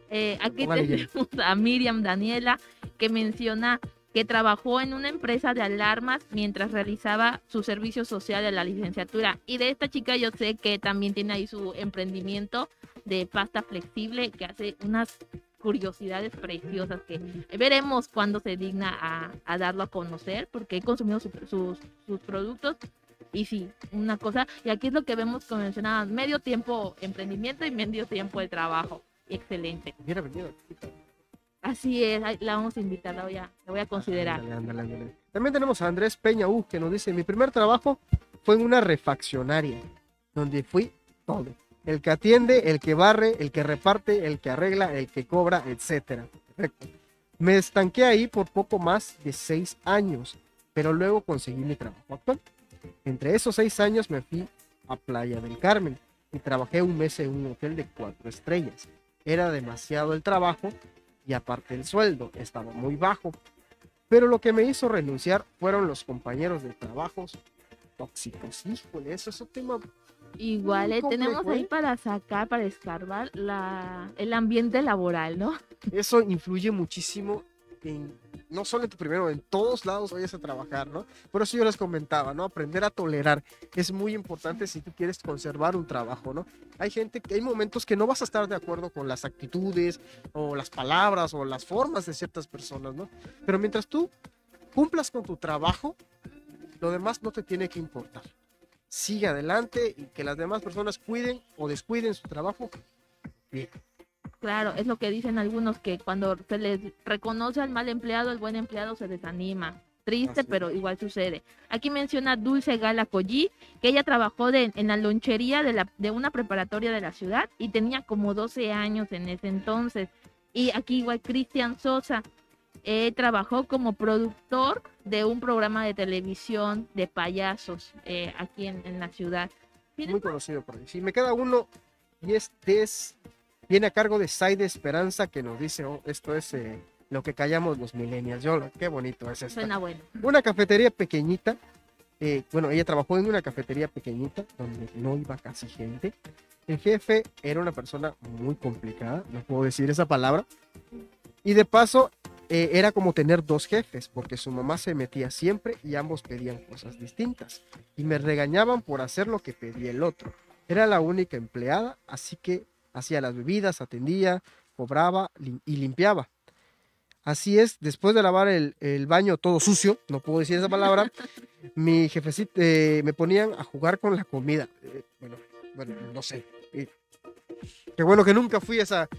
[SPEAKER 3] Eh, aquí tenemos a Miriam Daniela que menciona que trabajó en una empresa de alarmas mientras realizaba su servicio social de la licenciatura. Y de esta chica yo sé que también tiene ahí su emprendimiento de pasta flexible que hace unas curiosidades preciosas que veremos cuando se digna a, darlo a conocer porque he consumido sus, sus productos y sí, una cosa, y aquí es lo que vemos como mencionaba, medio tiempo emprendimiento y medio tiempo de trabajo excelente. Así es, la vamos a invitar, la voy a, la voy a considerar.
[SPEAKER 2] También tenemos a Andrés Peña U, que nos dice, mi primer trabajo fue en una refaccionaria, donde fui todo. El que atiende, el que barre, el que reparte, el que arregla, el que cobra, etcétera. Me estanqué ahí por poco más de seis años, pero luego conseguí mi trabajo actual. Entre esos seis años me fui a Playa del Carmen y trabajé un mes en un hotel de cuatro estrellas era demasiado el trabajo y aparte el sueldo estaba muy bajo. Pero lo que me hizo renunciar fueron los compañeros de trabajos tóxicos. Híjole, eso es un tema.
[SPEAKER 3] Igual eh, tenemos ahí para sacar, para escarbar la, el ambiente laboral, ¿no?
[SPEAKER 2] Eso influye muchísimo no solo en tu primero, en todos lados vayas a trabajar, ¿no? Por eso yo les comentaba, ¿no? Aprender a tolerar es muy importante si tú quieres conservar un trabajo, ¿no? Hay gente que hay momentos que no vas a estar de acuerdo con las actitudes o las palabras o las formas de ciertas personas, ¿no? Pero mientras tú cumplas con tu trabajo, lo demás no te tiene que importar. Sigue adelante y que las demás personas cuiden o descuiden su trabajo. Bien.
[SPEAKER 3] Claro, es lo que dicen algunos que cuando se les reconoce al mal empleado, el buen empleado se desanima. Triste, pero igual sucede. Aquí menciona Dulce Gala Collí, que ella trabajó de, en la lonchería de, la, de una preparatoria de la ciudad y tenía como 12 años en ese entonces. Y aquí igual Cristian Sosa eh, trabajó como productor de un programa de televisión de payasos eh, aquí en, la ciudad.
[SPEAKER 2] Muy conocido por ahí. Si me queda uno y este es Viene a cargo de Saide Esperanza que nos dice, oh, esto es eh, lo que callamos los millennials. Yo, qué bonito es esto.
[SPEAKER 3] Suena bueno.
[SPEAKER 2] Una cafetería pequeñita eh, bueno, ella trabajó en una cafetería pequeñita donde no iba casi gente. El jefe era una persona muy complicada, no puedo decir esa palabra. Y de paso, eh, era como tener dos jefes, porque su mamá se metía siempre y ambos pedían cosas distintas. Y me regañaban por hacer lo que pedía el otro. Era la única empleada, así que hacía las bebidas, atendía, cobraba y limpiaba. Así es, después de lavar el, el baño todo sucio, no puedo decir esa palabra, mi jefecito eh, me ponían a jugar con la comida. Eh, bueno, bueno, no sé. Eh, qué bueno que nunca fui a esa,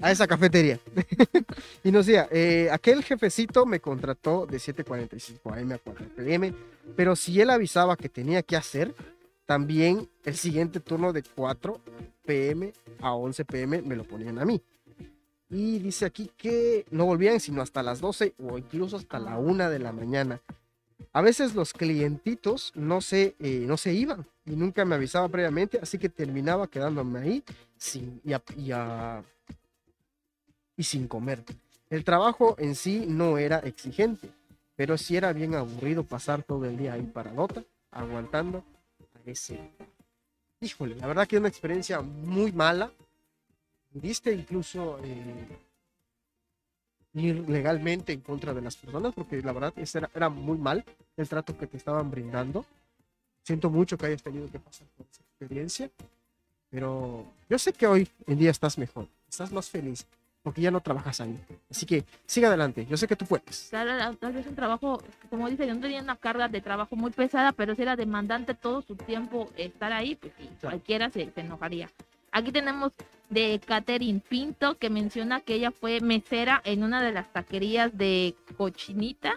[SPEAKER 2] a esa cafetería. y nos decía, eh, aquel jefecito me contrató de 7.45 am a 4 pm, pero si él avisaba que tenía que hacer, también el siguiente turno de 4 pm a 11 pm me lo ponían a mí. Y dice aquí que no volvían sino hasta las 12 o incluso hasta la 1 de la mañana. A veces los clientitos no se, eh, no se iban y nunca me avisaba previamente, así que terminaba quedándome ahí sin, y, y a- y sin comer. El trabajo en sí no era exigente, pero sí era bien aburrido pasar todo el día ahí paradota, aguantando a ese. Híjole, la verdad que es una experiencia muy mala. Viste incluso eh, ir legalmente en contra de las personas, porque la verdad ese era, era muy mal el trato que te estaban brindando. Siento mucho que hayas tenido que pasar por esa experiencia, pero yo sé que hoy en día estás mejor, estás más feliz, porque ya no trabajas ahí. Así que sigue adelante, yo sé que tú puedes.
[SPEAKER 3] Claro, tal vez un trabajo, como dice, yo no tenía una carga de trabajo muy pesada, pero si era demandante todo su tiempo estar ahí, pues sí, cualquiera se, se enojaría. Aquí tenemos de Catherine Pinto, que menciona que ella fue mesera en una de las taquerías de Cochinita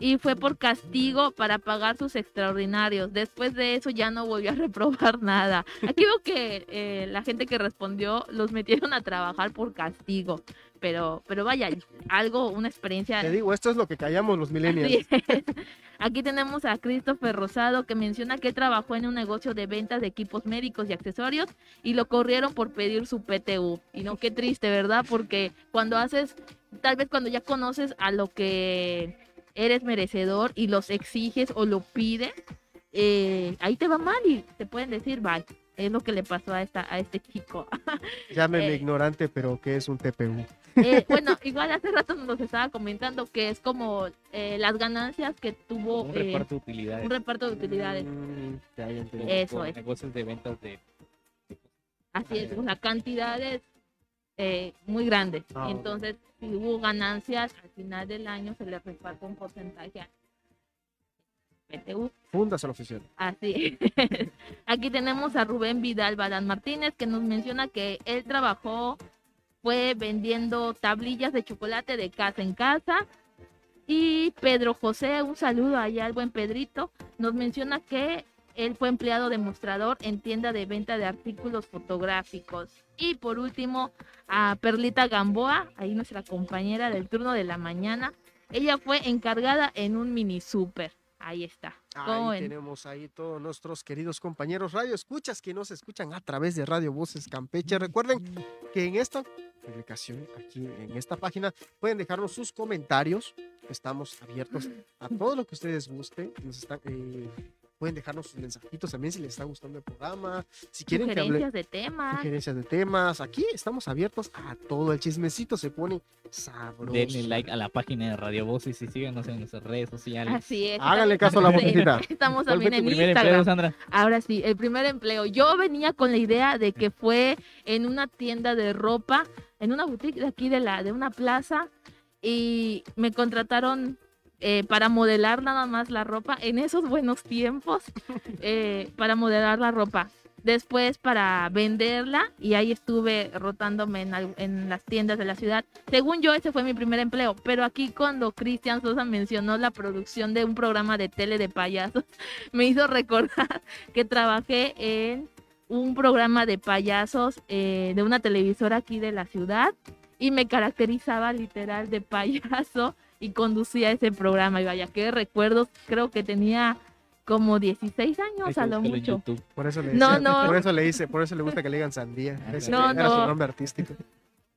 [SPEAKER 3] y fue por castigo para pagar sus extraordinarios. Después de eso ya no volvió a reprobar nada. Aquí veo que eh, la gente que respondió los metieron a trabajar por castigo, pero, pero vaya, algo, una experiencia
[SPEAKER 2] Te digo, esto es lo que callamos los millennials.
[SPEAKER 3] Aquí tenemos a Christopher Rosado que menciona que trabajó en un negocio de ventas de equipos médicos y accesorios y lo corrieron por pedir su PTU. Y no, qué triste, ¿verdad? Porque cuando haces, tal vez cuando ya conoces a lo que eres merecedor y los exiges o lo pides, eh, ahí te va mal y te pueden decir, bye. Es lo que le pasó a, esta, a este chico.
[SPEAKER 2] Llámeme
[SPEAKER 3] Eh.
[SPEAKER 2] ignorante, pero ¿qué es un TPU?
[SPEAKER 3] Eh, bueno, igual hace rato nos estaba comentando que es como eh, las ganancias que tuvo
[SPEAKER 4] Un
[SPEAKER 3] eh,
[SPEAKER 4] reparto de utilidades.
[SPEAKER 3] un reparto de utilidades.
[SPEAKER 2] Mm, ya, ya
[SPEAKER 3] Eso es.
[SPEAKER 4] negocios de ventas de
[SPEAKER 3] Así es, o sea, cantidades eh, muy grandes.
[SPEAKER 2] Ah.
[SPEAKER 3] Entonces, si hubo ganancias, al final del año se le reparte un porcentaje a PTU.
[SPEAKER 2] Fundas al oficial.
[SPEAKER 3] Así es. Aquí tenemos a Rubén Vidal Badán Martínez que nos menciona que él trabajó, fue vendiendo tablillas de chocolate de casa en casa. Y Pedro José, un saludo allá al buen Pedrito, nos menciona que él fue empleado de mostrador en tienda de venta de artículos fotográficos. Y por último, a Perlita Gamboa, ahí nuestra compañera del turno de la mañana. Ella fue encargada en un mini super. Ahí está. ¿Cómo
[SPEAKER 2] Ahí tenemos ahí todos nuestros queridos compañeros radio escuchas que nos escuchan a través de Radio Voces Campeche. Recuerden que en esta publicación, aquí en esta página, pueden dejarnos sus comentarios. Estamos abiertos a todo lo que ustedes gusten. Nos están, eh, pueden dejarnos sus mensajitos también si les está gustando el programa. Si quieren que hable,
[SPEAKER 3] Sugerencias de temas.
[SPEAKER 2] sugerencias de temas. Aquí estamos abiertos a todo. El chismecito se pone sabroso.
[SPEAKER 4] denle like a la página de Radio Voces y síganos en nuestras redes sociales.
[SPEAKER 3] Así es.
[SPEAKER 2] Háganle caso a la vocecita.
[SPEAKER 3] Estamos
[SPEAKER 4] ¿Cuál fue
[SPEAKER 3] también en
[SPEAKER 4] primer
[SPEAKER 3] Instagram.
[SPEAKER 4] empleo, Sandra?
[SPEAKER 3] Ahora sí, el primer empleo. Yo venía con la idea de que fue en una tienda de ropa, en una boutique de aquí de la de una plaza y me contrataron eh, para modelar nada más la ropa en esos buenos tiempos eh, para modelar la ropa. Después para venderla y ahí estuve rotándome en, en las tiendas de la ciudad. Según yo, ese fue mi primer empleo. Pero aquí cuando Cristian Sosa mencionó la producción de un programa de tele de payasos, me hizo recordar que trabajé en un programa de payasos eh, de una televisora aquí de la ciudad y me caracterizaba literal de payaso y conducía ese programa. Y vaya, qué recuerdos, creo que tenía como 16 años a lo mucho.
[SPEAKER 4] YouTube.
[SPEAKER 2] Por eso le
[SPEAKER 3] No,
[SPEAKER 2] dice,
[SPEAKER 3] no.
[SPEAKER 2] por eso le dice, por eso le gusta que le digan sandía. Ese
[SPEAKER 3] No,
[SPEAKER 2] era su
[SPEAKER 3] no.
[SPEAKER 2] nombre artístico.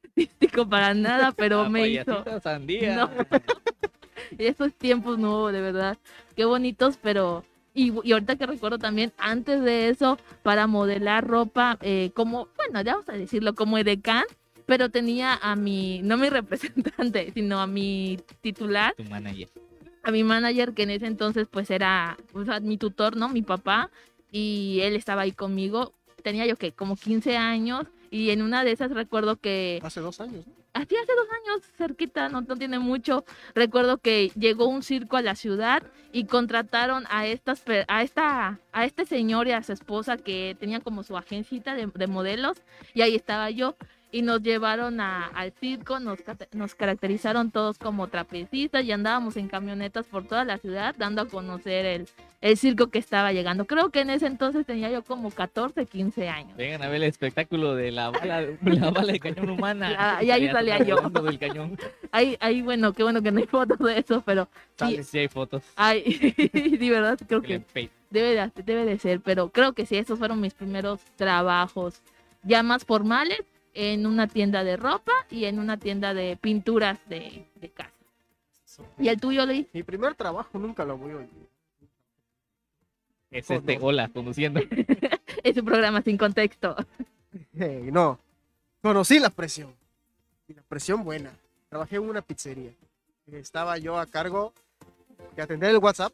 [SPEAKER 3] Artístico para nada, pero
[SPEAKER 4] La
[SPEAKER 3] me hizo.
[SPEAKER 4] sandía.
[SPEAKER 3] No. Esos tiempos no, de verdad. Qué bonitos, pero Y, y ahorita que recuerdo también, antes de eso, para modelar ropa, eh, como, bueno, ya vamos a decirlo, como edecán, pero tenía a mi, no mi representante, sino a mi titular,
[SPEAKER 4] Tu manager.
[SPEAKER 3] a mi manager, que en ese entonces pues era o sea, mi tutor, ¿no? Mi papá, y él estaba ahí conmigo. Tenía yo que como 15 años, y en una de esas recuerdo que
[SPEAKER 2] Hace dos años, ¿no?
[SPEAKER 3] Así hace dos años, cerquita, no, no tiene mucho. Recuerdo que llegó un circo a la ciudad y contrataron a estas a esta a este señor y a su esposa que tenían como su agencita de, de modelos y ahí estaba yo y nos llevaron a- al circo, nos, nos caracterizaron todos como trapecistas y andábamos en camionetas por toda la ciudad dando a conocer el, el circo que estaba llegando. Creo que en ese entonces tenía yo como 14, 15 años.
[SPEAKER 4] Vengan a ver el espectáculo de la bala, la bala de cañón humana.
[SPEAKER 3] La- y ahí salía yo.
[SPEAKER 4] del cañón.
[SPEAKER 3] Ahí, ahí, bueno, qué bueno que no hay fotos de eso, pero sí,
[SPEAKER 4] Sí hay fotos.
[SPEAKER 3] Ay, de verdad, creo
[SPEAKER 4] que
[SPEAKER 3] debe de, debe de ser, pero creo que sí, esos fueron mis primeros trabajos ya más formales en una tienda de ropa y en una tienda de pinturas de, de casa. ¿Y el tuyo, Luis?
[SPEAKER 2] Mi primer trabajo nunca lo voy a olvidar.
[SPEAKER 4] Es
[SPEAKER 2] Oh,
[SPEAKER 4] este,
[SPEAKER 2] no.
[SPEAKER 4] hola, conduciendo.
[SPEAKER 3] Es un programa sin contexto.
[SPEAKER 2] Hey, no, conocí la presión. Y la presión buena. Trabajé en una pizzería. Estaba yo a cargo de atender el WhatsApp,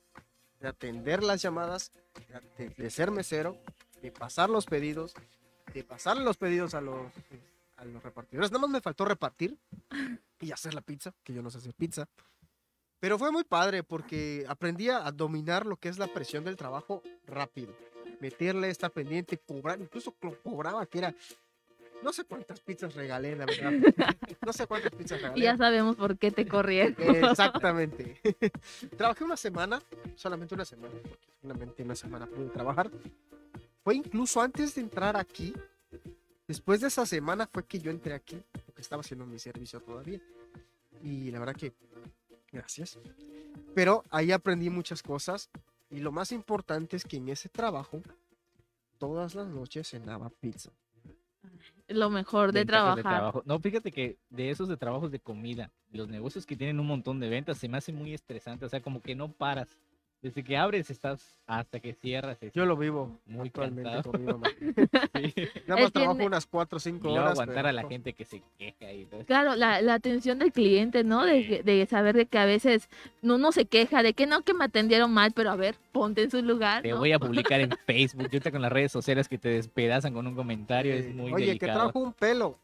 [SPEAKER 2] de atender las llamadas, de, de ser mesero, de pasar los pedidos, de pasar los pedidos a los, a los repartidores. Nada más me faltó repartir y hacer la pizza, que yo no sé hacer pizza. Pero fue muy padre porque aprendí a dominar lo que es la presión del trabajo rápido. Meterle, estar pendiente, cobrar, incluso co- cobraba que era. No sé cuántas pizzas regalé, la verdad. No sé cuántas pizzas
[SPEAKER 3] Y
[SPEAKER 2] regalé.
[SPEAKER 3] ya sabemos por qué te corrieron.
[SPEAKER 2] Exactamente. Trabajé una semana, solamente una semana, porque solamente una semana pude trabajar. Fue incluso antes de entrar aquí. Después de esa semana fue que yo entré aquí, porque estaba haciendo mi servicio todavía. Y la verdad que, gracias. Pero ahí aprendí muchas cosas. Y lo más importante es que en ese trabajo, todas las noches cenaba pizza.
[SPEAKER 3] Lo mejor de
[SPEAKER 4] Ventajas
[SPEAKER 3] trabajar.
[SPEAKER 4] trabajo. No, fíjate que de esos de trabajos de comida, los negocios que tienen un montón de ventas, se me hace muy estresante. O sea, como que no paras. Desde que abres estás hasta que cierras. es-
[SPEAKER 2] Yo lo vivo
[SPEAKER 4] Muy
[SPEAKER 2] actualmente
[SPEAKER 4] cansado.
[SPEAKER 2] con mi mamá.
[SPEAKER 4] sí.
[SPEAKER 2] Nada más trabajo unas 4 o 5
[SPEAKER 4] Y luego
[SPEAKER 2] horas.
[SPEAKER 4] aguantar
[SPEAKER 2] pero-
[SPEAKER 4] a la gente que se queja y todo.
[SPEAKER 3] Claro, la, la atención del cliente, ¿no? De,
[SPEAKER 4] Sí.
[SPEAKER 3] que- de saber de que a veces uno se queja de que no, que me atendieron mal, pero a ver, ponte en su lugar.
[SPEAKER 4] Te
[SPEAKER 3] ¿no?
[SPEAKER 4] voy a publicar en Facebook. Yo ahorita con las redes sociales que te despedazan con un comentario es
[SPEAKER 2] Eh,
[SPEAKER 4] muy
[SPEAKER 2] Oye, que
[SPEAKER 4] delicado.
[SPEAKER 2] trajo un pelo.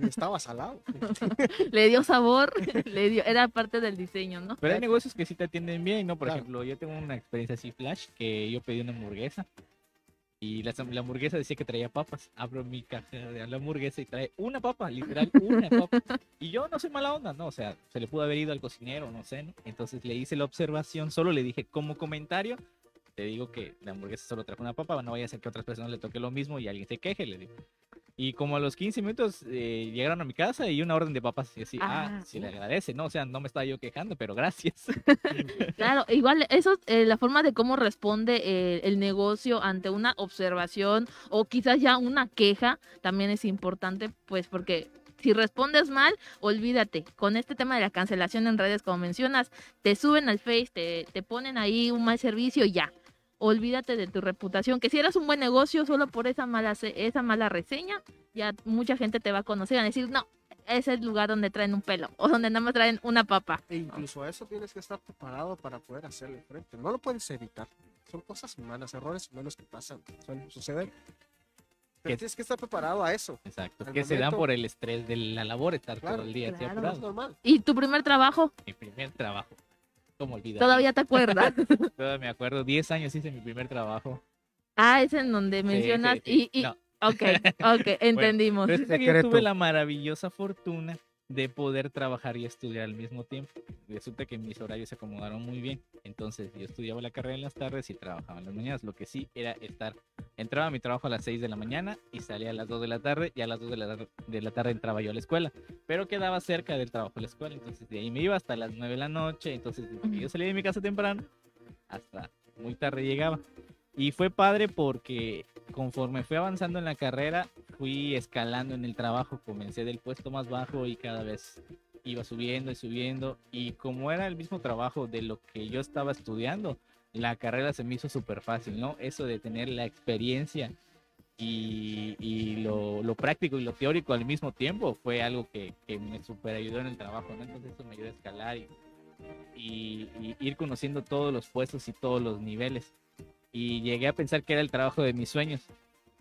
[SPEAKER 2] Y estaba salado.
[SPEAKER 3] Le dio sabor, le dio, era parte del diseño, ¿no?
[SPEAKER 4] Pero hay negocios que sí te atienden bien, ¿no? Por
[SPEAKER 2] Claro.
[SPEAKER 4] ejemplo, yo tengo una experiencia así flash que yo pedí una hamburguesa y la, la hamburguesa decía que traía papas. Abro mi caja de la hamburguesa y trae una papa, literal, una papa. Y yo no soy mala onda, ¿no? O sea, se le pudo haber ido al cocinero, no sé, ¿no? Entonces le hice la observación, solo le dije como comentario, te digo que la hamburguesa solo trajo una papa, no vaya a ser que a otras personas le toque lo mismo y alguien se queje, le digo. Y como a los 15 minutos eh, llegaron a mi casa y una orden de papas y así, ah,
[SPEAKER 3] Ah,
[SPEAKER 4] sí le agradece, ¿no? O sea, no me estaba yo quejando, pero gracias.
[SPEAKER 3] Claro, igual eso, eh, la forma de cómo responde eh, el negocio ante una observación o quizás ya una queja también es importante, pues porque si respondes mal, olvídate. Con este tema de la cancelación en redes, como mencionas, te suben al Face, te, te ponen ahí un mal servicio y ya. Olvídate de tu reputación, que si eras un buen negocio solo por esa mala, se- esa mala reseña, ya mucha gente te va a conocer y a decir, no, es el lugar donde traen un pelo o donde nada más traen una papa.
[SPEAKER 2] E incluso a eso tienes que estar preparado para poder hacerle frente. No lo puedes evitar. Son cosas humanas, errores humanos que pasan, suelen suceder. Pero
[SPEAKER 4] Que-
[SPEAKER 2] tienes que estar preparado a eso.
[SPEAKER 4] Exacto,
[SPEAKER 2] Al
[SPEAKER 4] que se dan por el estrés de la labor, estar
[SPEAKER 2] Claro,
[SPEAKER 4] todo el día así
[SPEAKER 3] claro.
[SPEAKER 4] apurado.
[SPEAKER 2] Es normal.
[SPEAKER 3] ¿Y tu primer trabajo?
[SPEAKER 4] Mi primer trabajo.
[SPEAKER 3] ¿Todavía te acuerdas?
[SPEAKER 4] Todavía me acuerdo, 10 años hice mi primer trabajo.
[SPEAKER 3] ah, es en donde mencionas.
[SPEAKER 4] sí, sí.
[SPEAKER 3] Y, y-
[SPEAKER 4] No,
[SPEAKER 3] Ok, ok, entendimos.
[SPEAKER 4] que yo tuve la maravillosa fortuna de poder trabajar y estudiar al mismo tiempo. Resulta que mis horarios se acomodaron muy bien. Entonces yo estudiaba la carrera en las tardes y trabajaba en las mañanas. Lo que sí era estar, entraba a mi trabajo a las 6 de la mañana y salía a las 2 de la tarde y a las 2 de la, tar- de la tarde entraba yo a la escuela. Pero quedaba cerca del trabajo de la escuela. Entonces de ahí me iba hasta las 9 de la noche. Entonces yo salía de mi casa temprano hasta muy tarde llegaba. Y fue padre porque conforme fui avanzando en la carrera, fui escalando en el trabajo. Comencé del puesto más bajo y cada vez iba subiendo y subiendo. Y como era el mismo trabajo de lo que yo estaba estudiando, la carrera se me hizo súper fácil, ¿no? Eso de tener la experiencia y, lo, práctico y lo teórico al mismo tiempo fue algo que, me super ayudó en el trabajo, ¿no? Entonces eso me ayudó a escalar y, y, ir conociendo todos los puestos y todos los niveles. Y llegué a pensar que era el trabajo de mis sueños,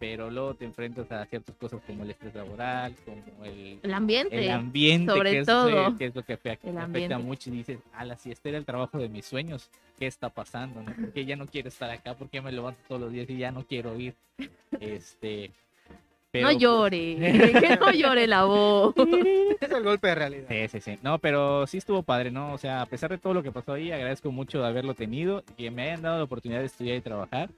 [SPEAKER 4] pero luego te enfrentas a ciertas cosas como el estrés laboral, como el,
[SPEAKER 3] el ambiente,
[SPEAKER 4] el ambiente
[SPEAKER 3] sobre
[SPEAKER 4] que, es,
[SPEAKER 3] todo.
[SPEAKER 4] que es lo que afecta,
[SPEAKER 3] El
[SPEAKER 4] afecta
[SPEAKER 3] ambiente.
[SPEAKER 4] mucho y dices, ala, si este era el trabajo de mis sueños, ¿qué está pasando? ¿no? ¿Por qué ya no quiero estar acá? ¿Por qué me levanto todos los días y ya no quiero ir? Este, pero,
[SPEAKER 3] no
[SPEAKER 4] pues,
[SPEAKER 3] llore, que no llore la voz.
[SPEAKER 2] Es el golpe de realidad.
[SPEAKER 4] Sí, sí, sí. No, pero sí estuvo padre, ¿no? O sea, a pesar de todo lo que pasó ahí, agradezco mucho de haberlo tenido, que me hayan dado la oportunidad de estudiar y trabajar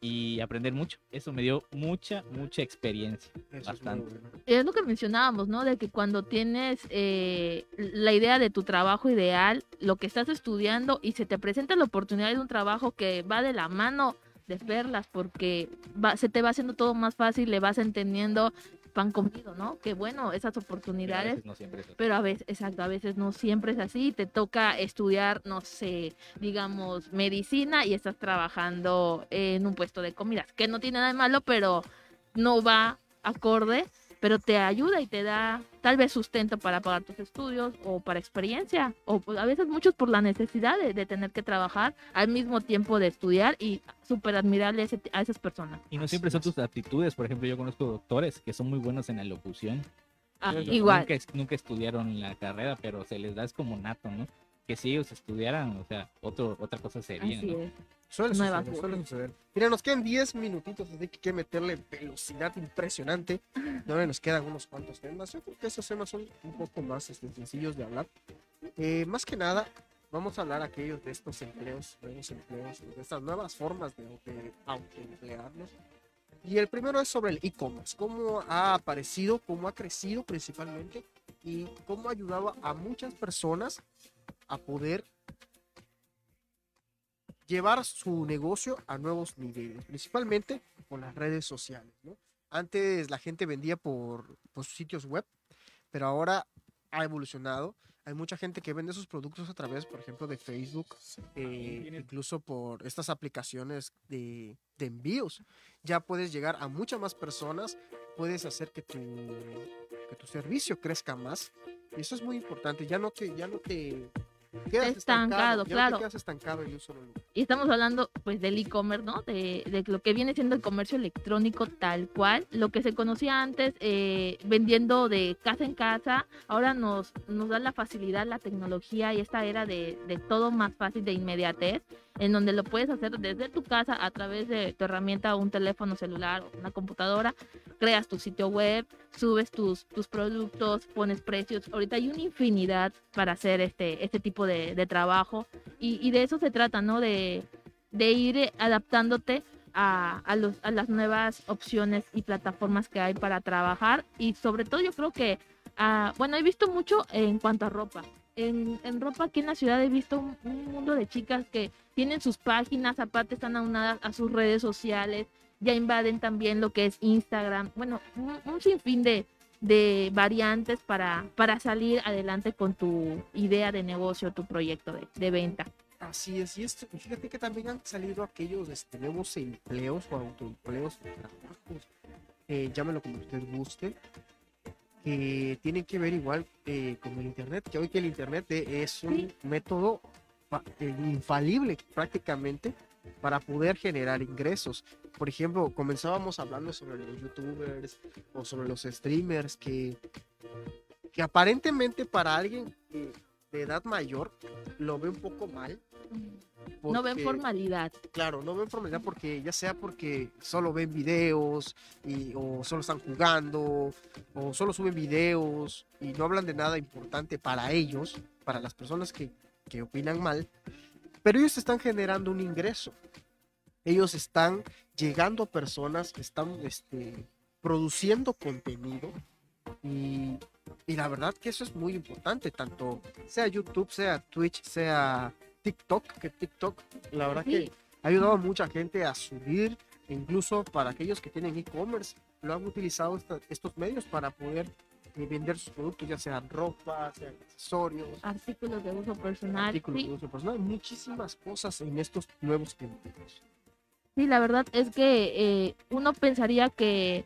[SPEAKER 4] y aprender mucho. Eso me dio mucha, mucha experiencia.
[SPEAKER 2] Eso es muy
[SPEAKER 4] Bastante.
[SPEAKER 2] bueno.
[SPEAKER 3] Es lo que mencionábamos, ¿no? De que cuando tienes eh, la idea de tu trabajo ideal, lo que estás estudiando y se te presenta la oportunidad de un trabajo que va de la mano de verlas porque va- se te va haciendo todo más fácil, le vas entendiendo pan comido, ¿no? Que bueno, esas
[SPEAKER 4] Pero a
[SPEAKER 3] oportunidades
[SPEAKER 4] veces no siempre es así.
[SPEAKER 3] pero a veces, exacto, a veces no siempre es así, te toca estudiar, no sé, digamos, medicina y estás trabajando en un puesto de comidas, que no tiene nada de malo, pero no va acorde, pero te ayuda y te da tal vez sustento para pagar tus estudios o para experiencia, o pues, a veces muchos por la necesidad de, de tener que trabajar al mismo tiempo de estudiar y súper admirable ese- a esas personas.
[SPEAKER 4] Y no
[SPEAKER 2] Así
[SPEAKER 4] siempre son tus aptitudes. Por ejemplo, yo conozco doctores que son muy buenos en la locución.
[SPEAKER 3] Ah, igual.
[SPEAKER 4] Nunca estudiaron la carrera, pero se les da es como nato, ¿no? Que si ellos estudiaran, o sea, otro, otra cosa sería,
[SPEAKER 3] Así
[SPEAKER 4] ¿no?
[SPEAKER 3] es.
[SPEAKER 2] Suele
[SPEAKER 3] Nuevas
[SPEAKER 2] suceder, suele suceder. Mira, nos quedan 10 minutitos, así que hay que meterle velocidad impresionante. No nos quedan unos cuantos temas. Yo creo que esos temas son un poco más este, sencillos de hablar. Eh, más que nada, vamos a hablar aquellos de estos empleos, nuevos empleos, de estas nuevas formas de, de autoemplearnos. Y el primero es sobre el e-commerce, cómo ha aparecido, cómo ha crecido principalmente y cómo ha ayudado a muchas personas a poder llevar su negocio a nuevos niveles, principalmente con las redes sociales. ¿no? Antes la gente vendía por, por sus sitios web, pero ahora ha evolucionado. Hay mucha gente que vende sus productos a través, por ejemplo, de Facebook, eh, incluso por estas aplicaciones de, de envíos. Ya puedes llegar a muchas más personas, puedes hacer que tu, que tu servicio crezca más. Y eso es muy importante. Ya no te, ya no te quedas
[SPEAKER 3] Estancado,
[SPEAKER 2] no
[SPEAKER 3] claro.
[SPEAKER 2] te quedas estancado en un solo lugar.
[SPEAKER 3] Y estamos hablando pues del e-commerce, ¿no? De, de lo que viene siendo el comercio electrónico tal cual, lo que se conocía antes eh, vendiendo de casa en casa, ahora nos, nos da la facilidad, la tecnología y esta era de, de todo más fácil, de inmediatez, en donde lo puedes hacer desde tu casa a través de tu herramienta, un teléfono celular o una computadora, creas tu sitio web, subes tus, tus productos, pones precios. Ahorita hay una infinidad para hacer este, este tipo de, de trabajo y, de eso se trata, ¿no? De, ir adaptándote a, las nuevas opciones y plataformas que hay para trabajar y sobre todo yo creo que, ah, bueno, he visto mucho en cuanto a ropa. En, ropa aquí en la ciudad he visto un, un mundo de chicas que tienen sus páginas, aparte están aunadas a sus redes sociales, ya invaden también lo que es Instagram, bueno, un, un sinfín de, de variantes para, para salir adelante con tu idea de negocio, tu proyecto de, de venta.
[SPEAKER 2] Así es, y esto, fíjate que también han salido aquellos este, nuevos empleos o autoempleos trabajos, eh, llámelo como usted guste, que tienen que ver igual eh, con el Internet, que hoy que el Internet es un método eh, infalible prácticamente para poder generar ingresos. Por ejemplo, comenzábamos hablando sobre los youtubers o sobre los streamers que, que aparentemente para alguien de edad mayor lo ve un poco mal.
[SPEAKER 3] No ven formalidad.
[SPEAKER 2] Claro, no ven formalidad porque ya sea porque solo ven videos y, o solo están jugando o solo suben videos y no hablan de nada importante para ellos, para las personas que, que opinan mal, pero ellos están generando un ingreso. Ellos están llegando a personas, están este, produciendo contenido y, y la verdad que eso es muy importante, tanto sea YouTube, sea Twitch, sea TikTok, que TikTok, la verdad que ha ayudado a mucha gente a subir, incluso para aquellos que tienen e-commerce, lo han utilizado esta- estos medios para poder eh, vender sus productos, ya sean ropa, sean accesorios,
[SPEAKER 3] Artículos de uso personal.
[SPEAKER 2] artículos
[SPEAKER 3] sí.
[SPEAKER 2] de uso personal, muchísimas cosas en estos nuevos tiempos.
[SPEAKER 3] Sí, la verdad es que eh, uno pensaría que,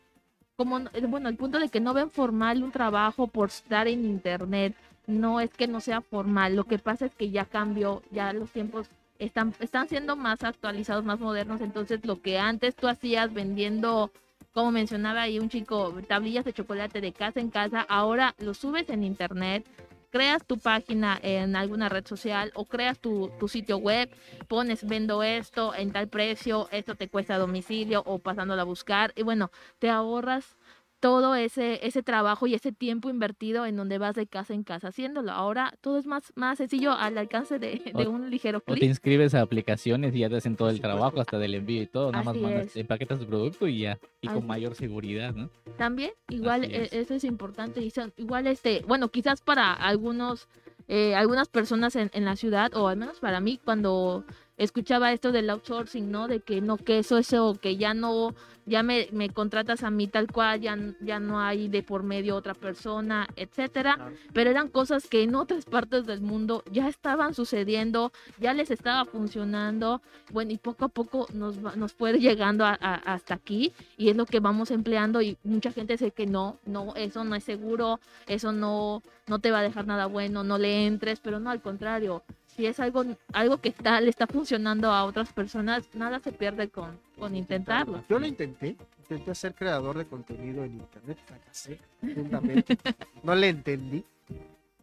[SPEAKER 3] como, no- eh, bueno, el punto de que no ven formal un trabajo por estar en internet, no es que no sea formal, lo que pasa es que ya cambió, ya los tiempos están, están siendo más actualizados, más modernos, entonces lo que antes tú hacías vendiendo, como mencionaba ahí un chico, tablillas de chocolate de casa en casa, ahora lo subes en internet. Creas tu página en alguna red social o creas tu, sitio web pones vendo esto en tal precio, esto te cuesta a domicilio o pasándolo a buscar y bueno, te ahorras todo ese ese trabajo y ese tiempo invertido en donde vas de casa en casa haciéndolo. Ahora todo es más más sencillo al alcance de, de
[SPEAKER 4] O-
[SPEAKER 3] un ligero
[SPEAKER 4] O te
[SPEAKER 3] clic.
[SPEAKER 4] inscribes a aplicaciones y ya te hacen todo el trabajo, hasta del envío y todo. Nada más mandas, empaquetas tu producto y ya. Y
[SPEAKER 3] Así
[SPEAKER 4] con mayor seguridad, ¿no?
[SPEAKER 3] También igual e-
[SPEAKER 4] es.
[SPEAKER 3] eso es importante y son- igual este, bueno, quizás para algunos eh, algunas personas en, en la ciudad o al menos para mí cuando escuchaba esto del outsourcing, ¿no? De que no, que eso, eso, que ya no, ya me, me contratas a mí tal cual, ya, ya no hay de por medio otra persona, etcétera.
[SPEAKER 2] Claro.
[SPEAKER 3] Pero eran cosas que en otras partes del mundo ya estaban sucediendo, ya les estaba funcionando, bueno, y poco a poco nos, nos fue llegando a- a- hasta aquí y es lo que vamos empleando y mucha gente dice que no, no, eso no es seguro, eso no, no te va a dejar nada bueno, no le entres, pero no, al contrario, si es algo, algo que está, le está funcionando a otras personas, nada se pierde con, con intentarlo.
[SPEAKER 2] Yo lo intenté, intenté ser creador de contenido en internet, fracasé no le entendí.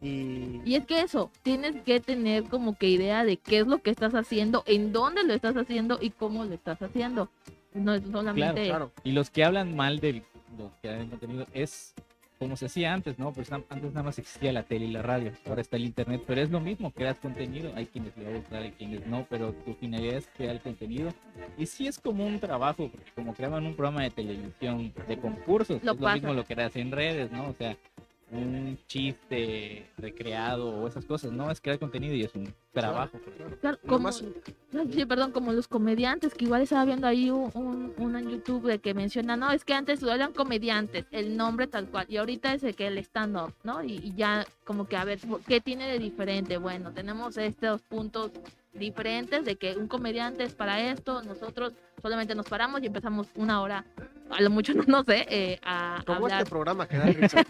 [SPEAKER 2] Y,
[SPEAKER 3] Y es que eso, tienes que tener como que idea de qué es lo que estás haciendo, en dónde lo estás haciendo y cómo lo estás haciendo. No es solamente...
[SPEAKER 2] claro,
[SPEAKER 4] Y los que hablan mal de los que hacen contenido es como se hacía antes, ¿no? Pues antes nada más existía la tele y la radio, ahora está el internet, pero es lo mismo, creas contenido, hay quienes le va a gustar, hay quienes no, pero tu finalidad es crear el contenido. Y sí es como un trabajo, porque como creaban un programa de televisión de concursos,
[SPEAKER 3] Lo
[SPEAKER 4] es lo mismo lo que haces en redes, ¿no? O sea, un chiste recreado o esas cosas, no es crear contenido y es un trabajo.
[SPEAKER 2] claro.
[SPEAKER 3] Como,
[SPEAKER 2] más-
[SPEAKER 3] sí, perdón, como los comediantes, que igual estaba viendo ahí un, un, en YouTube de que menciona, no, es que antes lo eran comediantes, el nombre tal cual, y ahorita es el que el stand-up, ¿no? Y, y ya como que a ver, ¿qué tiene de diferente? Bueno, tenemos estos puntos diferentes de que un comediante es para esto, nosotros solamente nos paramos y empezamos una hora, a lo mucho no, no sé, eh, a
[SPEAKER 2] Como
[SPEAKER 3] hablar.
[SPEAKER 2] este programa que da
[SPEAKER 4] Un
[SPEAKER 3] este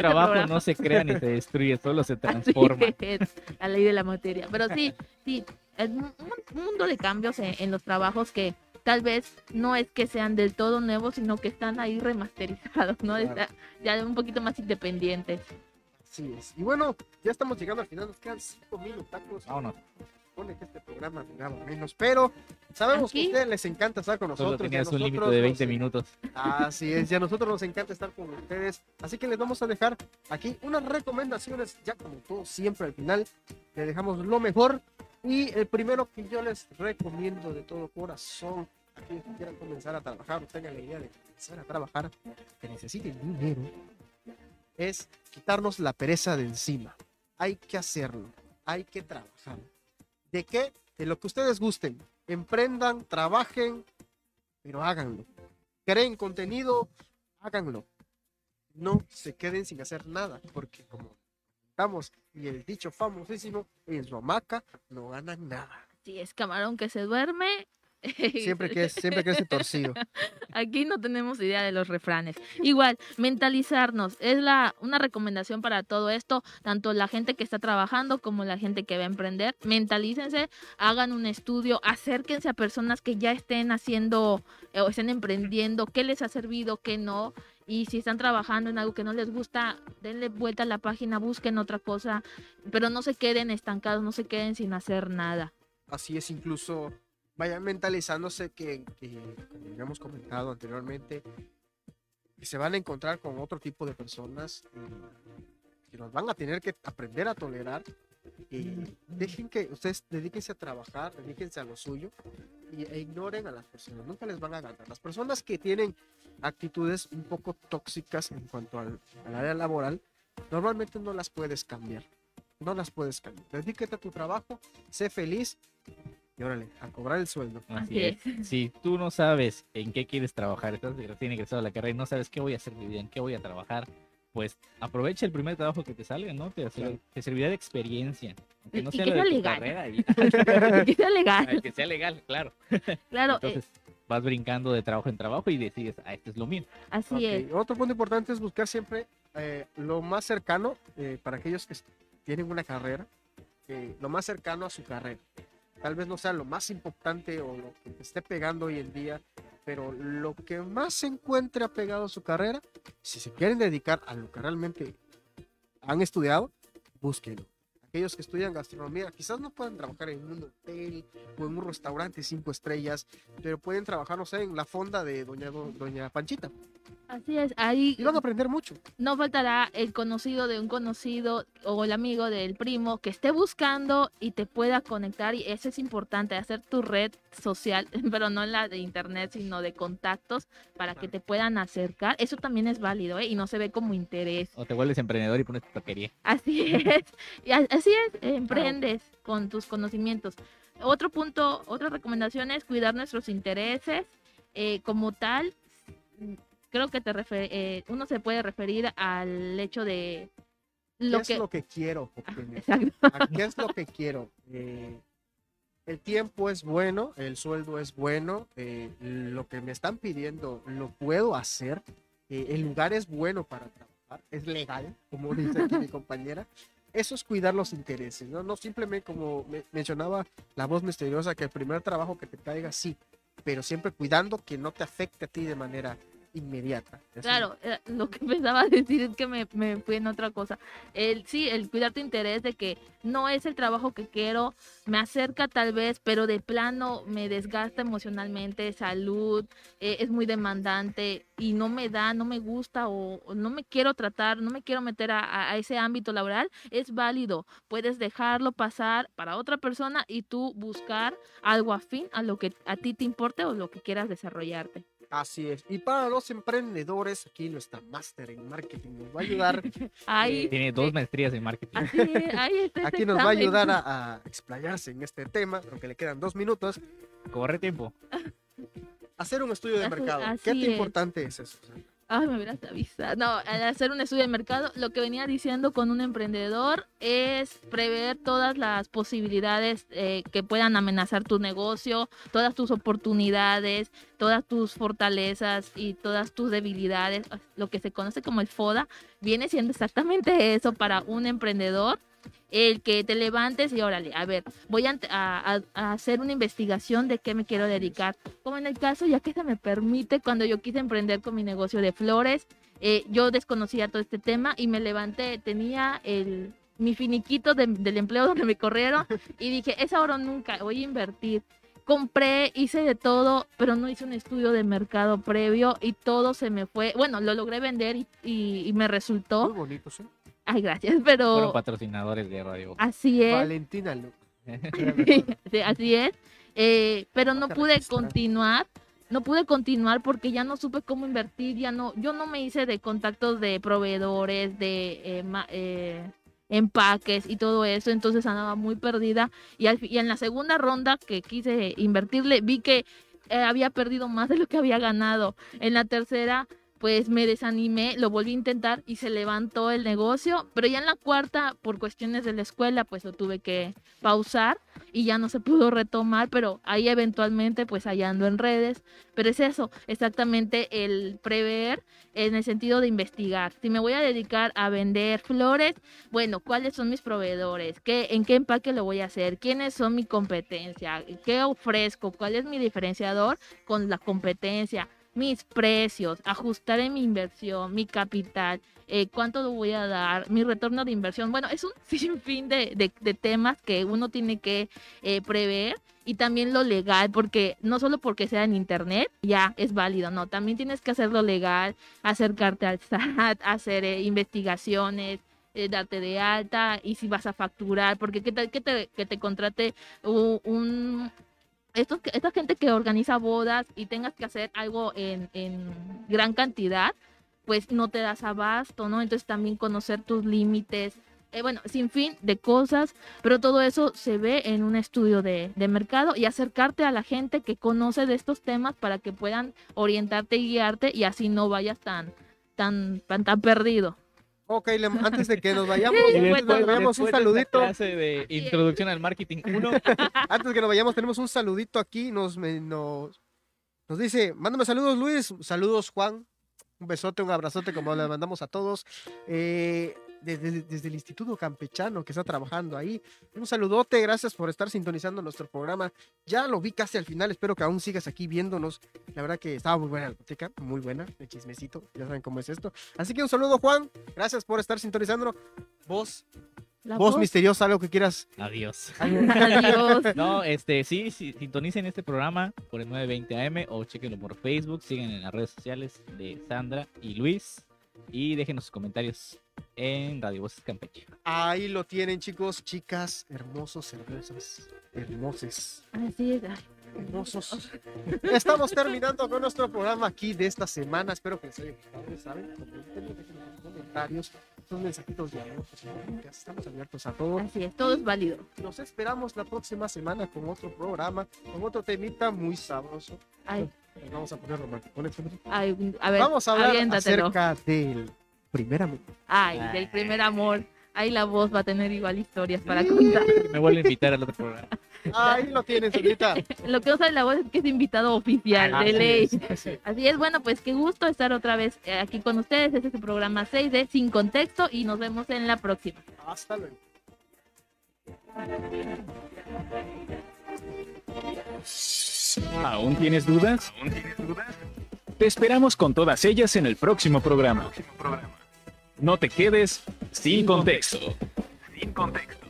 [SPEAKER 4] trabajo
[SPEAKER 3] programa.
[SPEAKER 4] no se crea ni se destruye, solo se transforma.
[SPEAKER 3] es, la ley de la materia. Pero sí, sí, es un un mundo de cambios en, en los trabajos que tal vez no es que sean del todo nuevos, sino que están ahí remasterizados, ¿no?
[SPEAKER 2] Claro.
[SPEAKER 3] Está ya un poquito más independientes.
[SPEAKER 2] Así es. Y bueno, ya estamos llegando al final, nos quedan cinco minutacos.
[SPEAKER 4] Vámonos.
[SPEAKER 2] Supone que este programa duraba menos, pero sabemos que a ustedes les encanta estar con
[SPEAKER 4] Solo
[SPEAKER 2] nosotros. a
[SPEAKER 4] tenías un límite de
[SPEAKER 2] nos
[SPEAKER 4] 20 minutos.
[SPEAKER 2] Así es, y a nosotros nos encanta estar con ustedes. Así que les vamos a dejar aquí unas recomendaciones, ya como todo siempre al final, le dejamos lo mejor. Y el primero que yo les recomiendo de todo corazón, aquellos que quieran comenzar a trabajar o tengan la idea de comenzar a trabajar, que necesiten dinero, es quitarnos la pereza de encima. Hay que hacerlo, hay que trabajar. ¿De qué? De lo que ustedes gusten. Emprendan, trabajen, pero háganlo creen contenido, háganlo. No se queden sin hacer nada, porque como estamos y el dicho famosísimo, en su hamaca no ganan nada.
[SPEAKER 3] Si es camarón que se duerme.
[SPEAKER 2] Siempre que es, siempre que es torcido.
[SPEAKER 3] Aquí no tenemos idea de los refranes. Igual, mentalizarnos es la una recomendación para todo esto, tanto la gente que está trabajando como la gente que va a emprender. Mentalícense, hagan un estudio, acérquense a personas que ya estén haciendo eh, o estén emprendiendo, qué les ha servido, qué no. Y si están trabajando en algo que no les gusta, denle vuelta a la página, busquen otra cosa, pero no se queden estancados, no se queden sin hacer nada.
[SPEAKER 2] Así es, incluso vayan mentalizándose que, que, como ya hemos comentado anteriormente, que se van a encontrar con otro tipo de personas y que los van a tener que aprender a tolerar. Y dejen que ustedes dedíquense a trabajar, dedíquense a lo suyo y, e ignoren a las personas. Nunca les van a ganar. Las personas que tienen actitudes un poco tóxicas en cuanto al, al área laboral, normalmente no las puedes cambiar. No las puedes cambiar. Dedíquete a tu trabajo, sé feliz y órale, a cobrar el sueldo.
[SPEAKER 4] Así
[SPEAKER 3] Así
[SPEAKER 4] es. Si tú no sabes en qué quieres trabajar, estás recién egresado a la carrera y no sabes qué voy a hacer de vida, en qué voy a trabajar, pues aprovecha el primer trabajo que te salga, ¿no? Te,
[SPEAKER 2] Claro.
[SPEAKER 4] te servirá de experiencia. Aunque
[SPEAKER 3] Y-
[SPEAKER 4] no
[SPEAKER 3] y
[SPEAKER 4] sea
[SPEAKER 3] que
[SPEAKER 4] lo de
[SPEAKER 3] sea
[SPEAKER 4] tu
[SPEAKER 3] legal.
[SPEAKER 4] carrera y-
[SPEAKER 3] que sea legal.
[SPEAKER 4] que sea legal, claro.
[SPEAKER 3] Claro, eh,
[SPEAKER 4] Entonces vas brincando de trabajo en trabajo y decides, ah, este es lo mío.
[SPEAKER 3] así es.
[SPEAKER 2] Otro punto importante es buscar siempre eh, lo más cercano eh, para aquellos que tienen una carrera, eh, lo más cercano a su carrera. Tal vez no sea lo más importante o lo que esté pegando hoy en día, pero lo que más se encuentre apegado a su carrera, si se quieren dedicar a lo que realmente han estudiado, búsquenlo. Aquellos que estudian gastronomía quizás no puedan trabajar en un hotel o en un restaurante cinco estrellas, pero pueden trabajar, no sé, en la fonda de Doña, Doña Panchita.
[SPEAKER 3] Así es. Ahí
[SPEAKER 2] Y van a aprender mucho.
[SPEAKER 3] no faltará el conocido de un conocido o el amigo del primo que esté buscando y te pueda conectar y eso es importante, hacer tu red social, pero no la de internet, sino de contactos para que te puedan acercar. Eso también es válido ¿eh? y no se ve como interés.
[SPEAKER 4] O te vuelves emprendedor y pones tu taquería.
[SPEAKER 3] Así es, y así es, emprendes con tus conocimientos. Otro punto, otra recomendación es cuidar nuestros intereses. eh, como tal, creo que te eh, uno se puede referir al hecho de
[SPEAKER 2] ¿Qué
[SPEAKER 3] lo
[SPEAKER 2] es
[SPEAKER 3] que...
[SPEAKER 2] lo que quiero obtener?
[SPEAKER 3] Exacto.
[SPEAKER 2] ¿A ¿Qué es lo que quiero? Eh, el tiempo es bueno, el sueldo es bueno, eh, lo que me están pidiendo lo puedo hacer, eh, el lugar es bueno para trabajar, es legal, como dice aquí mi compañera. Eso es cuidar los intereses, ¿no? No simplemente como me- mencionaba la voz misteriosa, que el primer trabajo que te caiga, sí, pero siempre cuidando que no te afecte a ti de manera inmediata.
[SPEAKER 3] Claro, eh, lo que pensaba decir es que me, me fui en otra cosa. El, sí, el cuidar tu interés de que no es el trabajo que quiero, me acerca tal vez, pero de plano me desgasta emocionalmente, salud, eh, es muy demandante y no me da, no me gusta o, no me quiero tratar, no me quiero meter a- a ese ámbito laboral, es válido. Puedes dejarlo pasar para otra persona y tú buscar algo afín a lo que a ti te importe o lo que quieras desarrollarte.
[SPEAKER 2] Así es. Y para los emprendedores, aquí nuestra máster en marketing nos va a ayudar.
[SPEAKER 3] Ahí,
[SPEAKER 4] Tiene dos maestrías en marketing.
[SPEAKER 3] Así es, ahí está
[SPEAKER 2] Aquí nos va a ayudar a, a explayarse en este tema, aunque le quedan dos minutos.
[SPEAKER 4] Corre tiempo.
[SPEAKER 2] Hacer un estudio de mercado.
[SPEAKER 3] así
[SPEAKER 2] ¿Qué tan
[SPEAKER 3] es.
[SPEAKER 2] importante es eso?
[SPEAKER 3] Ay, me hubieras avisado. No, al hacer un estudio de mercado, lo que venía diciendo con un emprendedor es prever todas las posibilidades eh, que puedan amenazar tu negocio, todas tus oportunidades, todas tus fortalezas y todas tus debilidades. Lo que se conoce como el FODA viene siendo exactamente eso para un emprendedor. El que te levantes y órale, a ver, voy a, a- a hacer una investigación de qué me quiero dedicar como en el caso, ya que se me permite, cuando yo quise emprender con mi negocio de flores, eh, yo desconocía todo este tema y me levanté, tenía el, mi finiquito de- del empleo donde me corrieron y dije, es ahora o nunca, voy a invertir. Compré, hice de todo, pero no hice un estudio de mercado previo y todo se me fue. Bueno, lo logré vender y, y- y me
[SPEAKER 2] Muy
[SPEAKER 3] resultó.
[SPEAKER 2] bonito, ¿sí?
[SPEAKER 3] Ay, gracias,
[SPEAKER 4] Fueron
[SPEAKER 3] pero
[SPEAKER 4] patrocinadores de Radio.
[SPEAKER 3] así es.
[SPEAKER 2] Valentina Lu.
[SPEAKER 3] Sí, así es. Eh, pero no pude continuar, no pude continuar porque ya no supe cómo invertir, ya no, yo no me hice de contactos de proveedores, de eh, ma- eh, empaques y todo eso, entonces andaba muy perdida y, al y en la segunda ronda que quise invertirle vi que eh, había perdido más de lo que había ganado. En la tercera pues me desanimé, lo volví a intentar y se levantó el negocio, pero ya en la cuarta, por cuestiones de la escuela, pues lo tuve que pausar y ya no se pudo retomar, pero ahí eventualmente pues allá ando en redes, pero es eso, exactamente el prever en el sentido de investigar. Si me voy a dedicar a vender flores, bueno, ¿cuáles son mis proveedores? ¿Qué, ¿En qué empaque lo voy a hacer? ¿Quiénes son mi competencia? ¿Qué ofrezco? ¿Cuál es mi diferenciador con la competencia? Mis precios, ajustar en mi inversión, mi capital, eh, cuánto lo voy a dar, mi retorno de inversión. Bueno, es un sinfín de, de, de temas que uno tiene que eh, prever y también lo legal, porque no solo porque sea en internet ya es válido, no, también tienes que hacerlo legal, acercarte al SAT, hacer eh, investigaciones, darte de alta y si vas a facturar, porque qué tal que te, que te contrate un estos, esta gente que organiza bodas y tengas que hacer algo en, en gran cantidad, pues no te das abasto, ¿no? Entonces también conocer tus límites, eh, bueno, sin fin de cosas, pero todo eso se ve en un estudio de, de mercado y acercarte a la gente que conoce de estos temas para que puedan orientarte y guiarte y así no vayas tan, tan, tan, tan perdido.
[SPEAKER 2] Ok, antes de que nos vayamos,
[SPEAKER 3] Sí,
[SPEAKER 2] nos vayamos un
[SPEAKER 4] después de
[SPEAKER 2] saludito.
[SPEAKER 4] clase de introducción al marketing 1.
[SPEAKER 2] Antes de que nos vayamos, tenemos un saludito aquí. Nos, me- nos, nos dice, mándame saludos, Luis. Saludos, Juan. Un besote, un abrazote, como le mandamos a todos. Eh, desde, desde el Instituto Campechano que está trabajando ahí. Un saludote, gracias por estar sintonizando nuestro programa. Ya lo vi casi al final, espero que aún sigas aquí viéndonos. La verdad que estaba muy buena la boteca, muy buena, de chismecito, ya saben cómo es esto. Así que un saludo, Juan. Gracias por estar sintonizándonos. Vos,
[SPEAKER 3] La
[SPEAKER 2] voz
[SPEAKER 3] voz.
[SPEAKER 2] misteriosa, algo que quieras.
[SPEAKER 4] Adiós.
[SPEAKER 3] Adiós.
[SPEAKER 4] No, este, sí, sí, sintonicen este programa por el 920 AM o chequenlo por Facebook, sigan en las redes sociales de Sandra y Luis y déjenos sus comentarios en Radio Voces Campeche.
[SPEAKER 2] Ahí lo tienen, chicos, chicas, hermosos, hermosas, hermoses,
[SPEAKER 3] Así es.
[SPEAKER 2] hermosos. Estamos terminando con nuestro programa aquí de esta semana. Espero que les haya gustado, ya ¿saben? Déjenos comentarios, sus mensajitos de. Estamos abiertos a todo.
[SPEAKER 3] Así es, todo es válido.
[SPEAKER 2] Nos esperamos la próxima semana con otro programa, con otro temita muy sabroso.
[SPEAKER 3] Ay,
[SPEAKER 2] vamos a poner románticos.
[SPEAKER 3] ay, a ver,
[SPEAKER 2] Vamos a hablar
[SPEAKER 3] aviéntatelo.
[SPEAKER 2] acerca del primer amor.
[SPEAKER 3] Ay, del primer amor. Ahí la voz va a tener igual historias para contar.
[SPEAKER 4] Me vuelve a invitar al otro programa.
[SPEAKER 2] Ahí lo tienen, señorita.
[SPEAKER 3] Lo que no sabe la voz es que es invitado oficial,
[SPEAKER 2] Así
[SPEAKER 3] de ley.
[SPEAKER 2] es.
[SPEAKER 3] Así es, bueno, pues qué gusto estar otra vez eh, aquí con ustedes. Este es su programa 6 de Sin Contexto y nos vemos en la próxima.
[SPEAKER 2] Hasta luego.
[SPEAKER 1] ¿Aún tienes dudas? Te esperamos con todas ellas en el próximo programa. No te quedes sin contexto. Sin contexto.